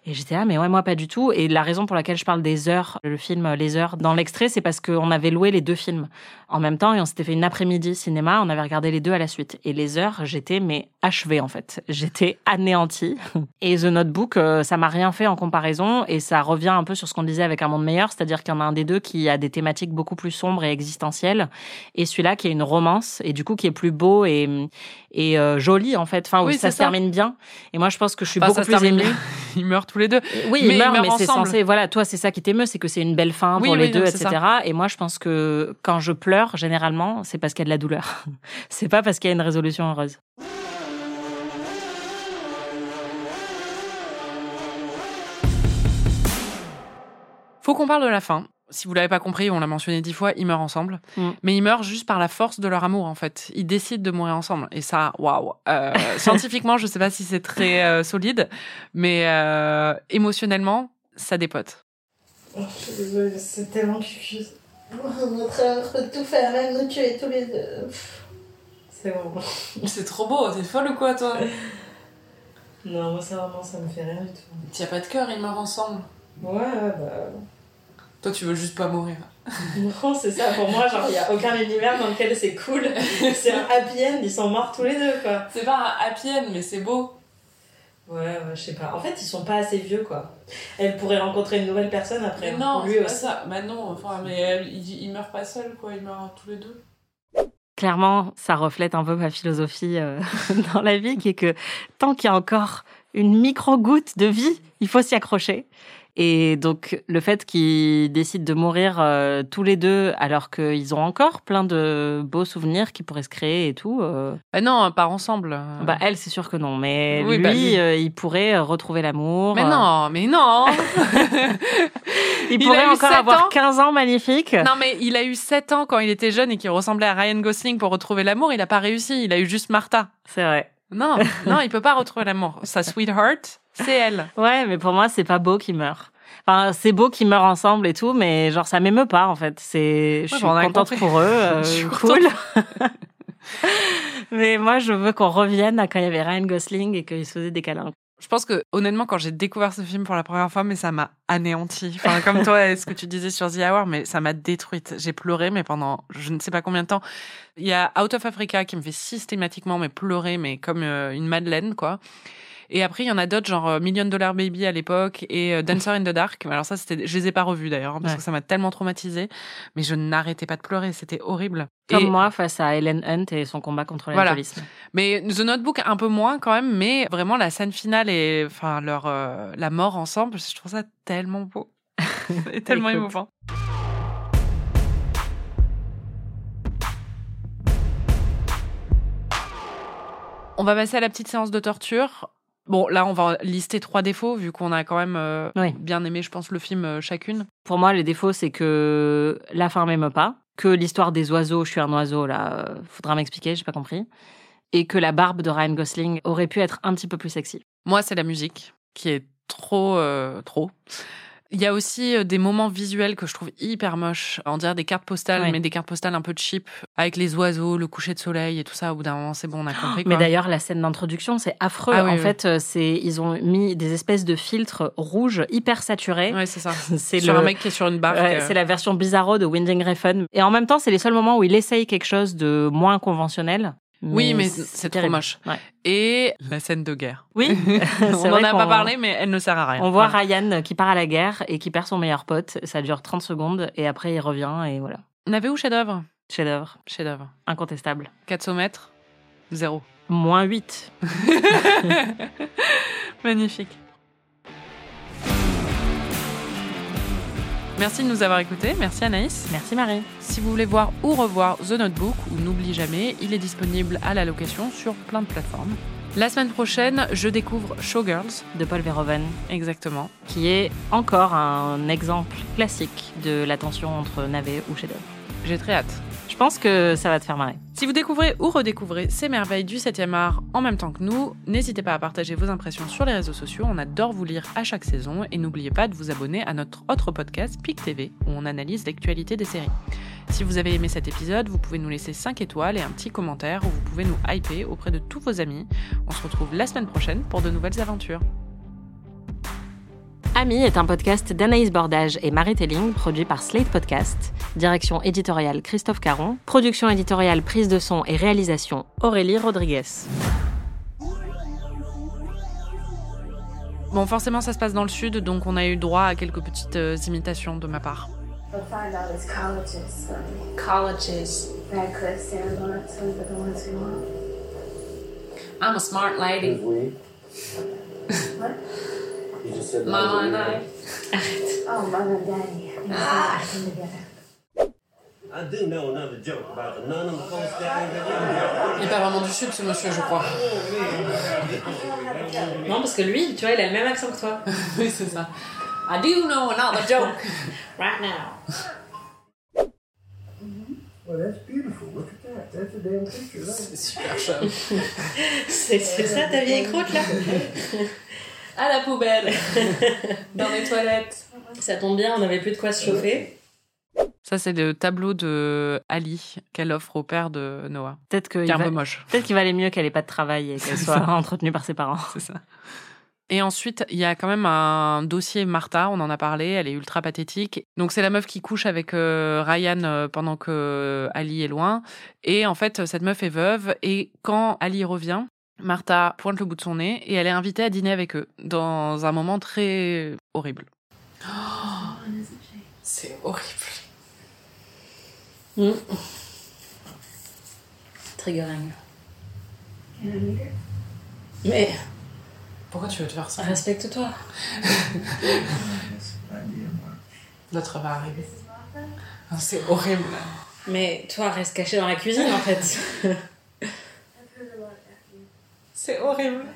[SPEAKER 2] Et j'étais là, mais ouais, moi pas du tout. Et la raison pour laquelle je parle des heures, le film Les Heures, dans l'extrait, c'est parce qu'on avait loué les deux films en même temps et on s'était fait une après-midi cinéma. On avait regardé les deux à la suite. Et Les Heures, j'étais mais achevée en fait. J'étais anéantie. Et The Notebook, euh, ça m'a rien fait en comparaison. Et ça revient un peu sur ce qu'on disait avec Un Monde Meilleur, c'est-à-dire qu'il y en a un des deux qui a des thématiques beaucoup plus sombres et existentielles. Et celui-là qui est une romance et du coup qui est plus beau et, et euh, joli en fait. Enfin, où
[SPEAKER 1] Oui,
[SPEAKER 2] ça se
[SPEAKER 1] ça.
[SPEAKER 2] termine bien. Et moi, je pense que je suis
[SPEAKER 1] Enfin,
[SPEAKER 2] beaucoup
[SPEAKER 1] ça
[SPEAKER 2] plus
[SPEAKER 1] bien. Ils meurent tous les deux.
[SPEAKER 2] Oui,
[SPEAKER 1] Mais
[SPEAKER 2] ils meurent,
[SPEAKER 1] ils
[SPEAKER 2] mais c'est censé. Voilà, toi, c'est ça qui t'émeut, c'est que c'est une belle fin
[SPEAKER 1] Oui,
[SPEAKER 2] pour les deux, etc. Et moi, je pense que quand je pleure, généralement, c'est parce qu'il y a de la douleur. c'est pas parce qu'il y a une résolution heureuse.
[SPEAKER 1] Faut qu'on parle de la fin. Si vous l'avez pas compris, on l'a mentionné dix fois, ils meurent ensemble.
[SPEAKER 2] Mm.
[SPEAKER 1] Mais ils meurent juste par la force de leur amour, en fait. Ils décident de mourir ensemble. Et ça, waouh. Euh, scientifiquement, je sais pas si c'est très euh, solide, mais euh, émotionnellement, ça dépote.
[SPEAKER 3] Oh, je suis désolée, c'est tellement cucu. Notre de tout faire, même nous tuer tous les deux. C'est bon.
[SPEAKER 5] C'est trop beau, t'es folle ou quoi, toi?
[SPEAKER 3] Non, moi, ça vraiment, ça me fait rien du tout.
[SPEAKER 5] T'y a pas de cœur, ils meurent ensemble.
[SPEAKER 3] Ouais, bah.
[SPEAKER 5] Toi, tu veux juste pas mourir.
[SPEAKER 3] Non, c'est ça, pour moi, genre, il y a aucun univers dans lequel c'est cool. C'est un happy end, ils sont morts tous les deux, quoi.
[SPEAKER 5] C'est pas un happy end, mais c'est beau.
[SPEAKER 3] Ouais, ouais, je sais pas. En fait, ils sont pas assez vieux, quoi. Elle pourrait rencontrer une nouvelle personne après.
[SPEAKER 5] Mais non,
[SPEAKER 3] lui
[SPEAKER 5] c'est pas ça. Bah non, enfin, mais elle- meurent pas seuls, quoi. Ils meurent tous les deux.
[SPEAKER 2] Clairement, ça reflète un peu ma philosophie euh, dans la vie, qui est que tant qu'il y a encore une micro-goutte de vie, il faut s'y accrocher. Et donc, le fait qu'ils décident de mourir euh, tous les deux alors qu'ils ont encore plein de beaux souvenirs qui pourraient se créer et tout. euh,
[SPEAKER 1] Bah non, pas ensemble.
[SPEAKER 2] Bah, elle, c'est sûr que non. Mais
[SPEAKER 1] Oui,
[SPEAKER 2] lui,
[SPEAKER 1] bah, lui.
[SPEAKER 2] euh, il pourrait euh, retrouver l'amour.
[SPEAKER 1] mais
[SPEAKER 2] euh,
[SPEAKER 1] non, mais non
[SPEAKER 2] Il,
[SPEAKER 1] Il
[SPEAKER 2] pourrait
[SPEAKER 1] a eu
[SPEAKER 2] encore avoir
[SPEAKER 1] ans.
[SPEAKER 2] 15 ans magnifiques.
[SPEAKER 1] Non, mais il a eu 7 ans quand il était jeune et qu'il ressemblait à Ryan Gosling pour retrouver l'amour. Il a pas réussi. Il a eu juste Martha.
[SPEAKER 2] C'est vrai.
[SPEAKER 1] Non, non, il peut pas retrouver l'amour. Sa sweetheart, c'est elle.
[SPEAKER 2] Ouais, mais pour moi, c'est pas beau qu'ils meurent. Enfin, c'est beau qu'ils meurent ensemble et tout, mais genre, ça m'émeut pas, en fait. C'est, je
[SPEAKER 1] Ouais,
[SPEAKER 2] suis
[SPEAKER 1] a
[SPEAKER 2] contente
[SPEAKER 1] compris.
[SPEAKER 2] pour eux, euh,
[SPEAKER 1] Je suis
[SPEAKER 2] cool. mais moi, je veux qu'on revienne à quand il y avait Ryan Gosling et qu'ils se faisaient des câlins.
[SPEAKER 1] Je pense que honnêtement, quand j'ai découvert ce film pour la première fois, mais ça m'a anéanti. Enfin, comme toi, ce que tu disais sur The Hour, mais ça m'a détruite. J'ai pleuré, mais pendant je ne sais pas combien de temps. Il y a Out of Africa qui me fait systématiquement mais pleurer, mais comme euh, une madeleine, quoi. Et après, il y en a d'autres, genre euh, Million Dollar Baby à l'époque et euh, Dancer in the Dark. Alors ça, c'était, je les ai pas revus d'ailleurs, hein, parce
[SPEAKER 2] Ouais.
[SPEAKER 1] que ça m'a tellement traumatisé. Mais je n'arrêtais pas de pleurer, c'était horrible.
[SPEAKER 2] Comme
[SPEAKER 1] Et-
[SPEAKER 2] moi, face à Ellen Hunt et son combat contre
[SPEAKER 1] Voilà.
[SPEAKER 2] l'alcoolisme.
[SPEAKER 1] Mais The Notebook un peu moins quand même, mais vraiment la scène finale et enfin leur euh, la mort ensemble, je trouve ça tellement beau, et tellement
[SPEAKER 2] Écoute.
[SPEAKER 1] émouvant. On va passer à la petite séance de torture. Bon, là, on va lister trois défauts, vu qu'on a quand même euh,
[SPEAKER 2] Oui.
[SPEAKER 1] bien aimé, je pense, le film euh, chacune.
[SPEAKER 2] Pour moi, les défauts, c'est que la fin m'aime pas, que l'histoire des oiseaux, je suis un oiseau, là, euh, faudra m'expliquer, j'ai pas compris, et que la barbe de Ryan Gosling aurait pu être un petit peu plus sexy.
[SPEAKER 1] Moi, c'est la musique qui est trop, trop. Il y a aussi euh, des moments visuels que je trouve hyper moches. On dirait des cartes postales,
[SPEAKER 2] Ouais.
[SPEAKER 1] mais des cartes postales un peu cheap, avec les oiseaux, le coucher de soleil et tout ça. Au bout d'un moment, c'est bon, on a compris.
[SPEAKER 2] Mais d'ailleurs, la scène d'introduction, c'est affreux.
[SPEAKER 1] Ah oui,
[SPEAKER 2] en
[SPEAKER 1] oui.
[SPEAKER 2] fait, euh, c'est ils ont mis des espèces de filtres rouges hyper saturés.
[SPEAKER 1] Ouais, c'est ça.
[SPEAKER 2] C'est
[SPEAKER 1] Sur
[SPEAKER 2] le-
[SPEAKER 1] un mec qui est sur une barque.
[SPEAKER 2] Ouais,
[SPEAKER 1] euh,
[SPEAKER 2] c'est la version bizarro de Winding Refn. Et en même temps, c'est les seuls moments où il essaye quelque chose de moins conventionnel.
[SPEAKER 1] Oui, mais c'est trop moche.
[SPEAKER 2] Ouais.
[SPEAKER 1] Et la scène de guerre.
[SPEAKER 2] Oui,
[SPEAKER 1] on n'en a pas parlé, mais elle ne sert à rien.
[SPEAKER 2] On voit
[SPEAKER 1] Voilà.
[SPEAKER 2] Ryan qui part à la guerre et qui perd son meilleur pote. Ça dure 30 secondes et après il revient et voilà.
[SPEAKER 1] Navet ou chef-d'œuvre?
[SPEAKER 2] Chef-d'œuvre,
[SPEAKER 1] Chef-d'œuvre.
[SPEAKER 2] incontestable.
[SPEAKER 1] 400 mètres, zéro.
[SPEAKER 2] Moins 8.
[SPEAKER 1] Magnifique. Merci de nous avoir écoutés. Merci Anaïs.
[SPEAKER 2] Merci Marie.
[SPEAKER 1] Si vous voulez voir ou revoir The Notebook ou N'oublie jamais, il est disponible à la location sur plein de plateformes. La semaine prochaine, je découvre Showgirls.
[SPEAKER 2] De Paul Verhoeven,
[SPEAKER 1] Exactement.
[SPEAKER 2] qui est encore un exemple classique de la tension entre navet ou chef-d'œuvre.
[SPEAKER 1] J'ai très hâte.
[SPEAKER 2] Je pense que ça va te faire marrer.
[SPEAKER 1] Si vous découvrez ou redécouvrez ces merveilles du 7e art en même temps que nous, n'hésitez pas à partager vos impressions sur les réseaux sociaux. On adore vous lire à chaque saison et n'oubliez pas de vous abonner à notre autre podcast PIC TV où on analyse l'actualité des séries. Si vous avez aimé cet épisode, vous pouvez nous laisser 5 étoiles et un petit commentaire ou vous pouvez nous hyper auprès de tous vos amis. On se retrouve la semaine prochaine pour de nouvelles aventures.
[SPEAKER 2] Ami est un podcast d'Anaïs Bordage et Marie Telling, produit par Slate Podcast. Direction éditoriale Christophe Caron. Production éditoriale, prise de son et réalisation Aurélie Rodriguez.
[SPEAKER 1] Bon, forcément, ça se passe dans le sud, donc on a eu droit à quelques petites euh, imitations de ma part.
[SPEAKER 3] I'm a smart lady. And I.
[SPEAKER 4] Oh, mother and daddy. Ah.
[SPEAKER 6] I do know another joke about the nun and the post
[SPEAKER 1] Il n'est pas vraiment du sud, ce monsieur, je crois.
[SPEAKER 3] Non, parce que lui, tu vois, il a le même accent que toi.
[SPEAKER 1] oui, c'est ça.
[SPEAKER 3] I do know another joke. right now.
[SPEAKER 6] Well, that's beautiful. Look at that. That's a damn picture. Right?
[SPEAKER 1] C'est super chum.
[SPEAKER 3] C'est c'est ça ta vieille croûte là?
[SPEAKER 1] À la poubelle. Dans les toilettes.
[SPEAKER 3] Ça tombe bien, on n'avait plus de quoi se chauffer.
[SPEAKER 1] Ça, c'est le tableau de Ali qu'elle offre au père de Noah.
[SPEAKER 2] Peut-être qu'il va...
[SPEAKER 1] peu moche.
[SPEAKER 2] peut-être qu'il valait mieux qu'elle ait pas de travail et qu'elle soit
[SPEAKER 1] ça.
[SPEAKER 2] entretenue par ses parents.
[SPEAKER 1] C'est ça. Et ensuite, il y a quand même un dossier Martha, on en a parlé, elle est ultra pathétique. Donc c'est la meuf qui couche avec euh, Ryan euh, pendant que euh, Ali est loin. Et en fait, cette meuf est veuve. Et quand Ali revient, Martha pointe le bout de son nez et elle est invitée à dîner avec eux dans un moment très horrible. C'est horrible.
[SPEAKER 3] Triggering.
[SPEAKER 4] Can I meet her?
[SPEAKER 3] Mais
[SPEAKER 1] Pourquoi tu veux te faire ça?
[SPEAKER 3] respecte-toi.
[SPEAKER 5] L'autre va arriver. C'est horrible.
[SPEAKER 3] Mais toi, reste caché dans la cuisine en fait.
[SPEAKER 5] C'est horrible.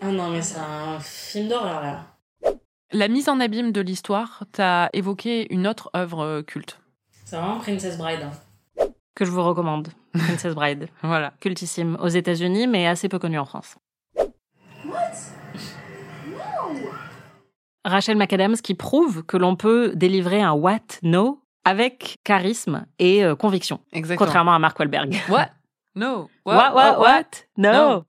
[SPEAKER 3] Ah non, mais c'est un film d'horreur là.
[SPEAKER 1] La mise en abîme de l'histoire t'a évoqué une autre œuvre culte.
[SPEAKER 3] C'est vraiment Princess Bride. hein.
[SPEAKER 2] Que je vous recommande. Princess Bride.
[SPEAKER 1] Voilà.
[SPEAKER 2] Cultissime aux États-Unis, mais assez peu connu en France. Rachel McAdams qui prouve que l'on peut délivrer un what no avec charisme et euh, conviction,
[SPEAKER 1] Exactement.
[SPEAKER 2] contrairement à Mark Wahlberg.
[SPEAKER 1] What? No.
[SPEAKER 2] What, what, what? No.
[SPEAKER 1] No.